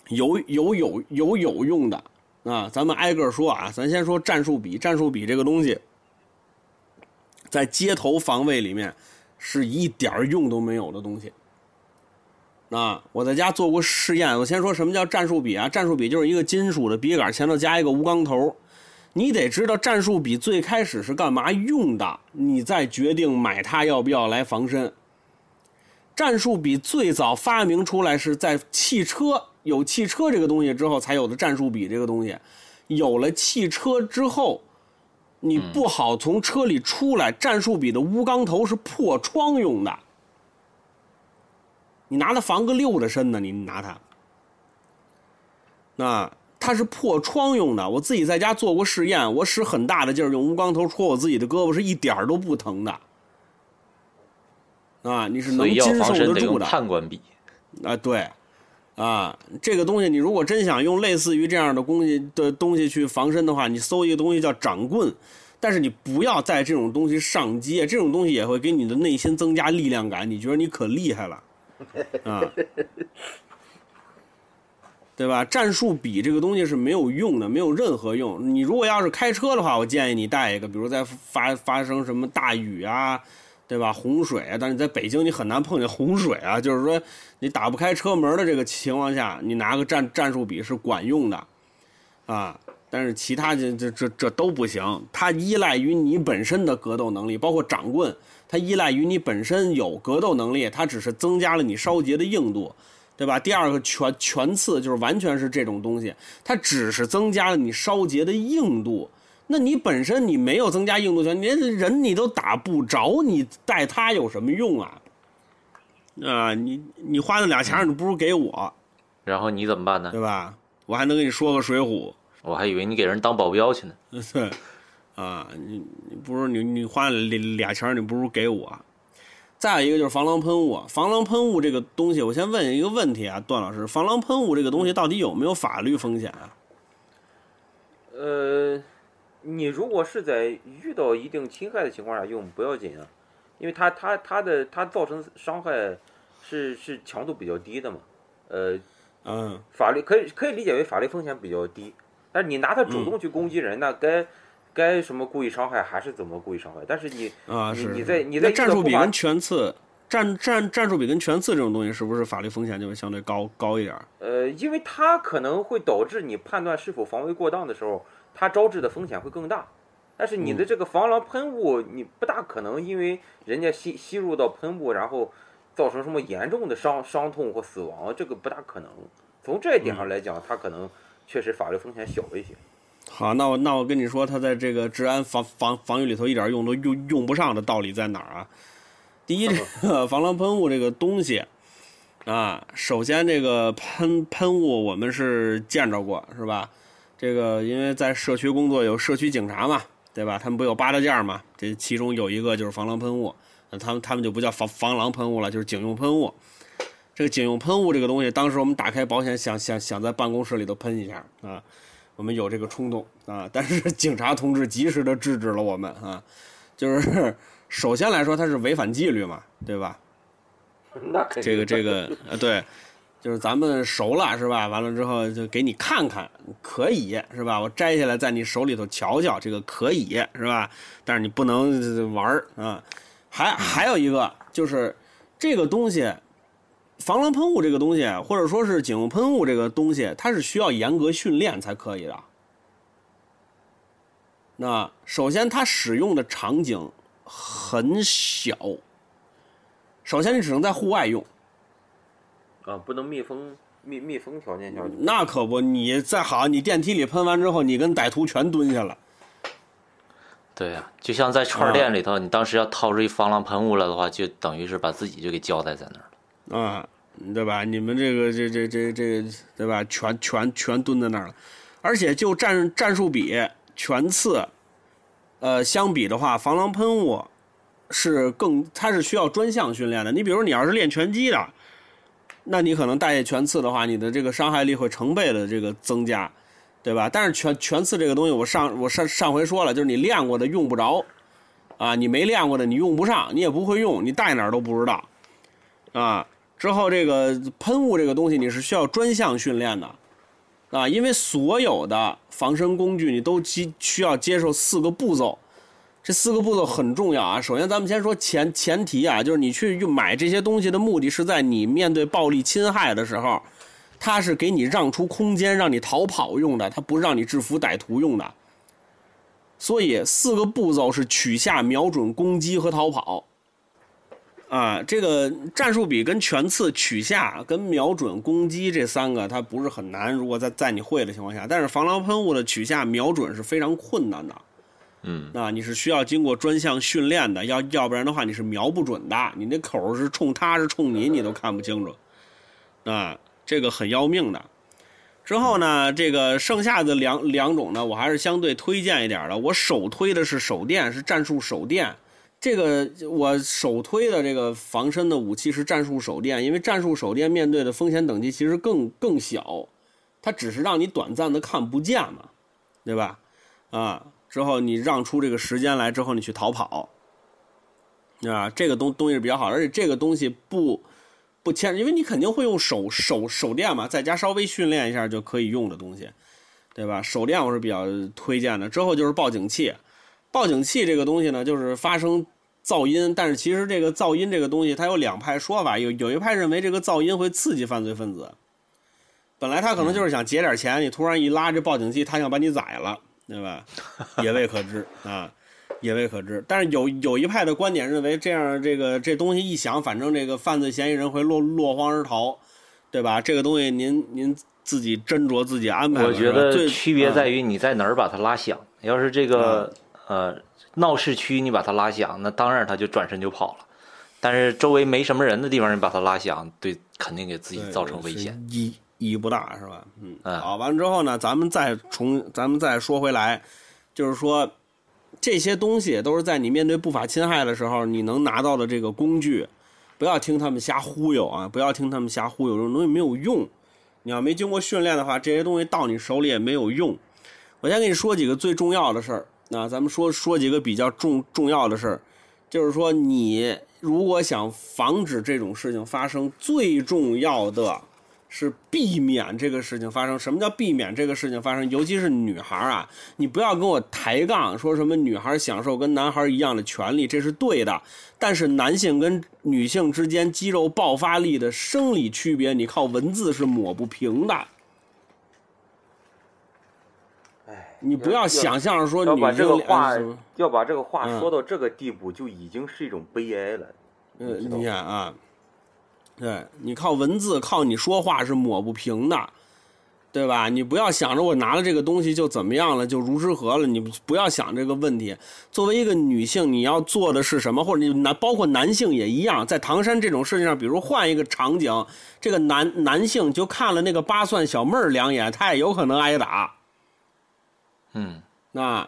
有有有有有用的啊。咱们挨个说啊，咱先说战术笔。战术笔这个东西，在街头防卫里面是一点用都没有的东西。啊，我在家做过试验。我先说什么叫战术笔啊？战术笔就是一个金属的笔杆，前头加一个无钢头。你得知道战术笔最开始是干嘛用的，你再决定买它要不要来防身。战术笔最早发明出来是在汽车有汽车这个东西之后才有的战术笔这个东西。有了汽车之后，你不好从车里出来，战术笔的钨钢头是破窗用的。你拿它防个六的身呢？你拿它，那它是破窗用的。我自己在家做过试验，我使很大的劲儿用钨钢头戳我自己的胳膊，是一点儿都不疼的。啊，你是能经受得住的。判官笔啊，对，啊，这个东西你如果真想用类似于这样的东西的东西去防身的话，你搜一个东西叫掌棍，但是你不要在这种东西上街，这种东西也会给你的内心增加力量感，你觉得你可厉害了。啊，对吧？战术笔这个东西是没有用的，没有任何用。你如果要是开车的话，我建议你带一个，比如在发发生什么大雨啊，对吧？洪水啊，但是在北京你很难碰见洪水啊。就是说你打不开车门的这个情况下，你拿个战战术笔是管用的，啊。但是其他这这这这都不行，它依赖于你本身的格斗能力，包括掌棍。它依赖于你本身有格斗能力，它只是增加了你烧结的硬度，对吧？第二个全全刺就是完全是这种东西，它只是增加了你烧结的硬度。那你本身你没有增加硬度拳，连人你都打不着，你带它有什么用啊？啊，你你花那俩钱你不如给我，然后你怎么办呢？对吧？我还能跟你说个水浒，我还以为你给人当保镖去呢。对。啊，你你不如你你花俩俩钱你不如给我。再有一个就是防狼喷雾，防狼喷雾这个东西，我先问一个问题啊，段老师，防狼喷雾这个东西到底有没有法律风险啊？呃，你如果是在遇到一定侵害的情况下用不要紧啊，因为它它它的它造成伤害是是强度比较低的嘛，呃，嗯，法律可以可以理解为法律风险比较低，但是你拿它主动去攻击人，那该。该什么故意伤害还是怎么故意伤害？但是你啊，你你在你在战术比跟拳刺，战战战术比跟全刺这种东西，是不是法律风险就会相对高高一点？呃，因为它可能会导致你判断是否防卫过当的时候，它招致的风险会更大。但是你的这个防狼喷雾，你不大可能因为人家吸 吸入到喷雾，然后造成什么严重的伤 伤痛或死亡，这个不大可能。从这一点上来讲，它可能确实法律风险小一些。好，那我那我跟你说，他在这个治安防防防御里头一点用都用用不上的道理在哪儿啊？第一，这个防狼喷雾这个东西啊，首先这个喷喷雾我们是见着过，是吧？这个因为在社区工作有社区警察嘛，对吧？他们不有八大件嘛？这其中有一个就是防狼喷雾，那他们他们就不叫防防狼喷雾了，就是警用喷雾。这个警用喷雾这个东西，当时我们打开保险，想想想在办公室里头喷一下啊。我们有这个冲动啊，但是警察同志及时的制止了我们啊，就是首先来说，它是违反纪律嘛，对吧？那肯定这个这个呃，对，就是咱们熟了是吧？完了之后就给你看看，可以是吧？我摘下来在你手里头瞧瞧，这个可以是吧？但是你不能玩儿啊。还还有一个就是这个东西，防狼喷雾这个东西，或者说是警用喷雾这个东西，它是需要严格训练才可以的。那首先，它使用的场景很小。首先，你只能在户外用。啊，不能密封密密封条件下。那可不，你再好，你电梯里喷完之后，你跟歹徒全蹲下了。对呀、就像在串儿店里头，你当时要掏出一防狼喷雾来的话，就等于是把自己就给交代在那儿了。啊，对吧？你们这个这这这这，对吧？全全全蹲在那儿了，而且就战战术比拳刺，呃，相比的话，防狼喷雾是更，它是需要专项训练的。你比如你要是练拳击的，那你可能带拳刺的话，你的这个伤害力会成倍的这个增加，对吧？但是拳拳刺这个东西，我上我上上回说了，就是你练过的用不着，啊，你没练过的你用不上，你也不会用，你带哪儿都不知道，啊。之后这个喷雾这个东西你是需要专项训练的，啊，因为所有的防身工具你都需需要接受四个步骤，这四个步骤很重要啊。首先咱们先说前前提啊，就是你去买这些东西的目的是在你面对暴力侵害的时候，它是给你让出空间让你逃跑用的，它不是让你制服歹徒用的。所以四个步骤是取下、瞄准、攻击和逃跑。啊，这个战术比跟拳刺、取下、跟瞄准、攻击这三个，它不是很难。如果在在你会的情况下，但是防狼喷雾的取下、瞄准是非常困难的。嗯，啊，你是需要经过专项训练的，要要不然的话你是瞄不准的。你那口是冲他是冲你，你都看不清楚。啊，这个很要命的。之后呢，这个剩下的两两种呢，我还是相对推荐一点的。我首推的是手电，是战术手电。这个我首推的这个防身的武器是战术手电，因为战术手电面对的风险等级其实更更小，它只是让你短暂的看不见嘛，对吧？啊，之后你让出这个时间来之后，你去逃跑，啊，这个东东西是比较好，而且这个东西不不牵，因为你肯定会用手手手电嘛，在家稍微训练一下就可以用的东西，对吧？手电我是比较推荐的。之后就是报警器。报警器这个东西呢，就是发生噪音，但是其实这个噪音这个东西，它有两派说法，有有一派认为这个噪音会刺激犯罪分子，本来他可能就是想劫点钱，你突然一拉这报警器，他想把你宰了，对吧？也未可知啊，也未可知。但是有有一派的观点认为，这样这个这东西一响，反正这个犯罪嫌疑人会落落荒而逃，对吧？这个东西您您自己斟酌自己安排。我觉得区别在嗯于你在哪儿把它拉响。要是这个呃闹市区你把它拉响，那当然他就转身就跑了。但是周围没什么人的地方，你把它拉响，对，肯定给自己造成危险。意意义不大是吧？嗯，嗯好，完了之后呢，咱们再重，咱们再说回来，就是说这些东西都是在你面对不法侵害的时候，你能拿到的这个工具，不要听他们瞎忽悠啊！不要听他们瞎忽悠，这种东西没有用。你要没经过训练的话，这些东西到你手里也没有用。我先跟你说几个最重要的事儿，那咱们说说几个比较重重要的事儿，就是说你如果想防止这种事情发生，最重要的是避免这个事情发生。什么叫避免这个事情发生？尤其是女孩啊，你不要跟我抬杠，说什么女孩享受跟男孩一样的权利，这是对的。但是男性跟女性之间肌肉爆发力的生理区别，你靠文字是抹不平的。哎，你不要想象说女要把这个话要把这个话嗯说到这个地步，就已经是一种悲哀了。呃，你知道你看啊，对你靠文字靠你说话是抹不平的，对吧？你不要想着我拿了这个东西就怎么样了，就如之何了，你不要想这个问题。作为一个女性，你要做的是什么？或者你男，包括男性也一样，在唐山这种事情上，比如换一个场景，这个男男性就看了那个八蒜小妹儿两眼，他也有可能挨打。嗯，那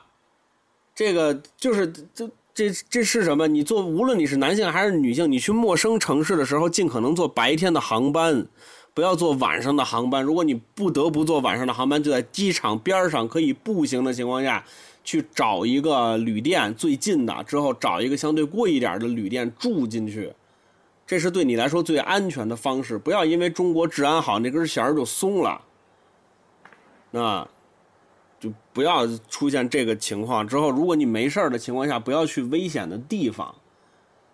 这个就是这这这是什么？你做无论你是男性还是女性，你去陌生城市的时候，尽可能坐白天的航班，不要坐晚上的航班。如果你不得不坐晚上的航班，就在机场边上可以步行的情况下，去找一个旅店最近的，之后找一个相对贵一点的旅店住进去。这是对你来说最安全的方式。不要因为中国治安好，那根弦儿就松了。那，就不要出现这个情况。之后，如果你没事儿的情况下，不要去危险的地方。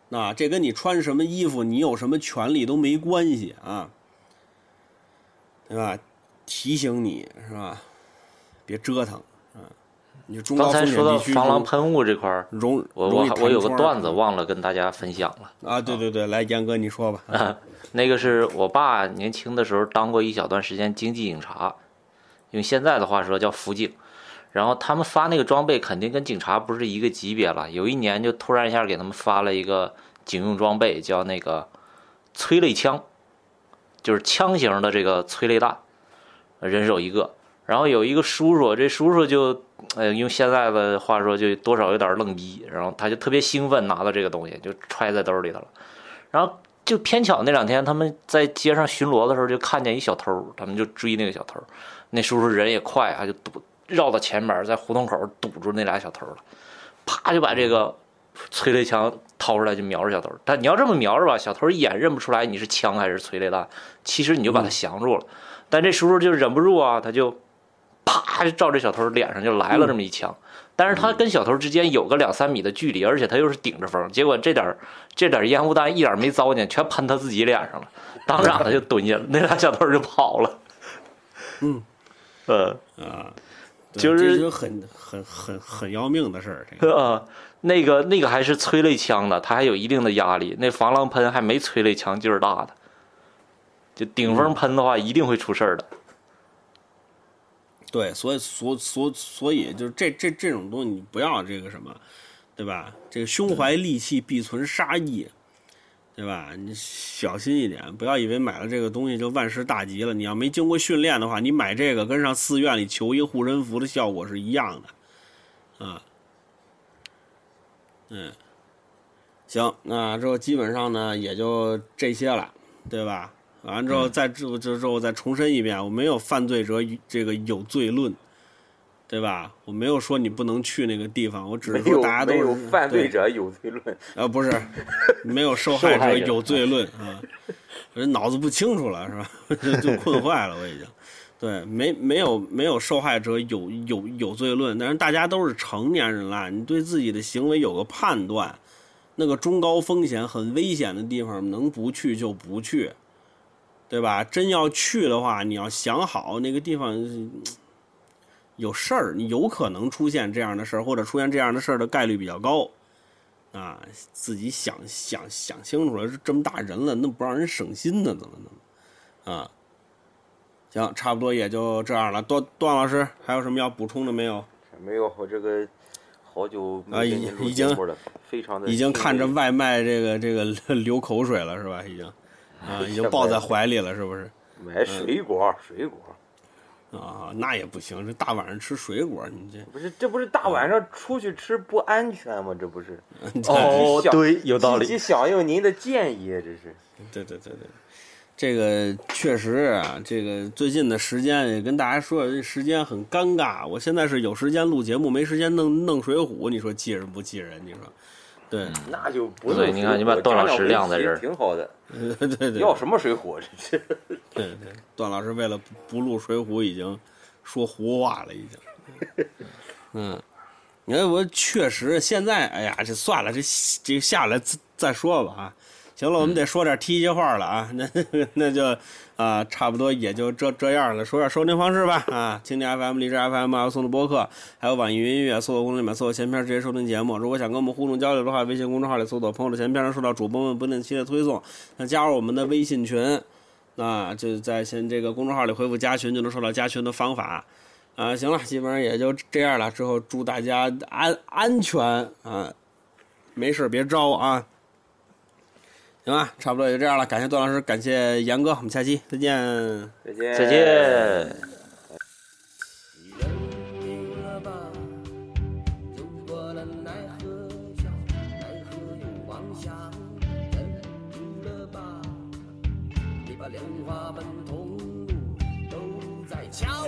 那这跟你穿什么衣服、你有什么权利都没关系啊，对吧？提醒你是吧？别折腾啊！你中高刚才说到风险地区防狼喷雾这块儿，容我我我有个段子忘了跟大家分享了。啊！对对对，来严哥你说吧。那个是我爸年轻的时候当过一小段时间经济警察，用现在的话说叫辅警。然后他们发那个装备肯定跟警察不是一个级别了。有一年就突然一下给他们发了一个警用装备，叫那个催泪枪，就是枪型的这个催泪弹，人手一个。然后有一个叔叔，这叔叔就呃用现在的话说就多少有点愣逼，然后他就特别兴奋拿到这个东西就揣在兜里头了，然后。就偏巧那两天他们在街上巡逻的时候，就看见一小偷，他们就追那个小偷。那叔叔人也快啊，就堵绕到前面，在胡同口堵住那俩小偷了，啪就把这个催泪枪掏出来就瞄着小偷。但你要这么瞄着吧，小偷一眼认不出来你是枪还是催泪弹，其实你就把他降住了。但这叔叔就忍不住啊，他就啪就照这小偷脸上就来了这么一枪。但是他跟小偷之间有个两三米的距离，而且他又是顶着风，结果这点这点烟雾弹一点没糟践，全喷他自己脸上了，当场他就蹲下了，那俩小偷就跑了。嗯，呃 啊，就是就很很很很要命的事儿。这个呃，那个那个还是催泪枪的，它还有一定的压力，那防狼喷还没催泪枪劲儿大的，就顶风喷的话一定会出事儿的。对，所以所所所以就是这这这种东西，你不要这个什么，对吧？这个胸怀戾气必存杀意，对吧？你小心一点，不要以为买了这个东西就万事大吉了。你要没经过训练的话，你买这个跟上寺院里求一护身符的效果是一样的，啊，嗯，行，那之后基本上呢也就这些了，对吧？完之后再之之后再重申一遍，我没有犯罪者这个有罪论，对吧？我没有说你不能去那个地方，我只是说大家都没有是犯罪者有罪论，啊，不是，没有受害者者有罪论啊，人脑子不清楚了是吧？就就困 坏了，我已经。对，没没有没有受害者有有有罪论，但是大家都是成年人了，你对自己的行为有个判断。那个中高风险、很危险的地方，能不去就不去，对吧？真要去的话，你要想好那个地方嗯有事儿，你有可能出现这样的事儿，或者出现这样的事儿的概率比较高。啊，自己想想想清楚了，这么大人了，那不让人省心呢？怎么怎么？啊，行，差不多也就这样了。段段老师还有什么要补充的没有？没有我这个好久啊已没跟您录已经非常的已经看着外卖这个这个 流口水了是吧？已经啊，已经 抱在怀里了是不是？买水果水果，啊，那也不行，这大晚上吃水果，你这不是这不是大晚上出去吃不安全吗？这不是 哦对有道理积极响应您的建议，这是对对对对，这个确实啊，这个最近的时间也跟大家说，这时间很尴尬。我现在是有时间录节目，没时间弄弄水浒，你说气人不气人？你说，对，那就不对你看你把段老师晾在这儿挺好的。对对对，要什么水浒？这是对对，段老师为了不不录水浒，已经说胡话了，已经。嗯，你看我确实现在，哎呀，这算了，这这下来再再说吧啊。行了，我们得说点题外话了啊，那那就啊，差不多也就这这样了。说点收听方式吧啊，蜻蜓 FM、荔枝 FM、阿松的播客，还有网易云音乐，搜索公众里面搜索前片直接收听节目。如果想跟我们互动交流的话，微信公众号里搜索“朋友的前片”，能收到主播们不定期的推送。那加入我们的微信群。那，就在先这个公众号里回复加群，就能收到加群的方法。啊，行了，基本上也就这样了。之后祝大家安安全啊，没事别招啊。行吧，差不多也就这样了。感谢段老师，感谢杨哥，我们下期再见。再见再见。认定了吧，走过了奈何桥，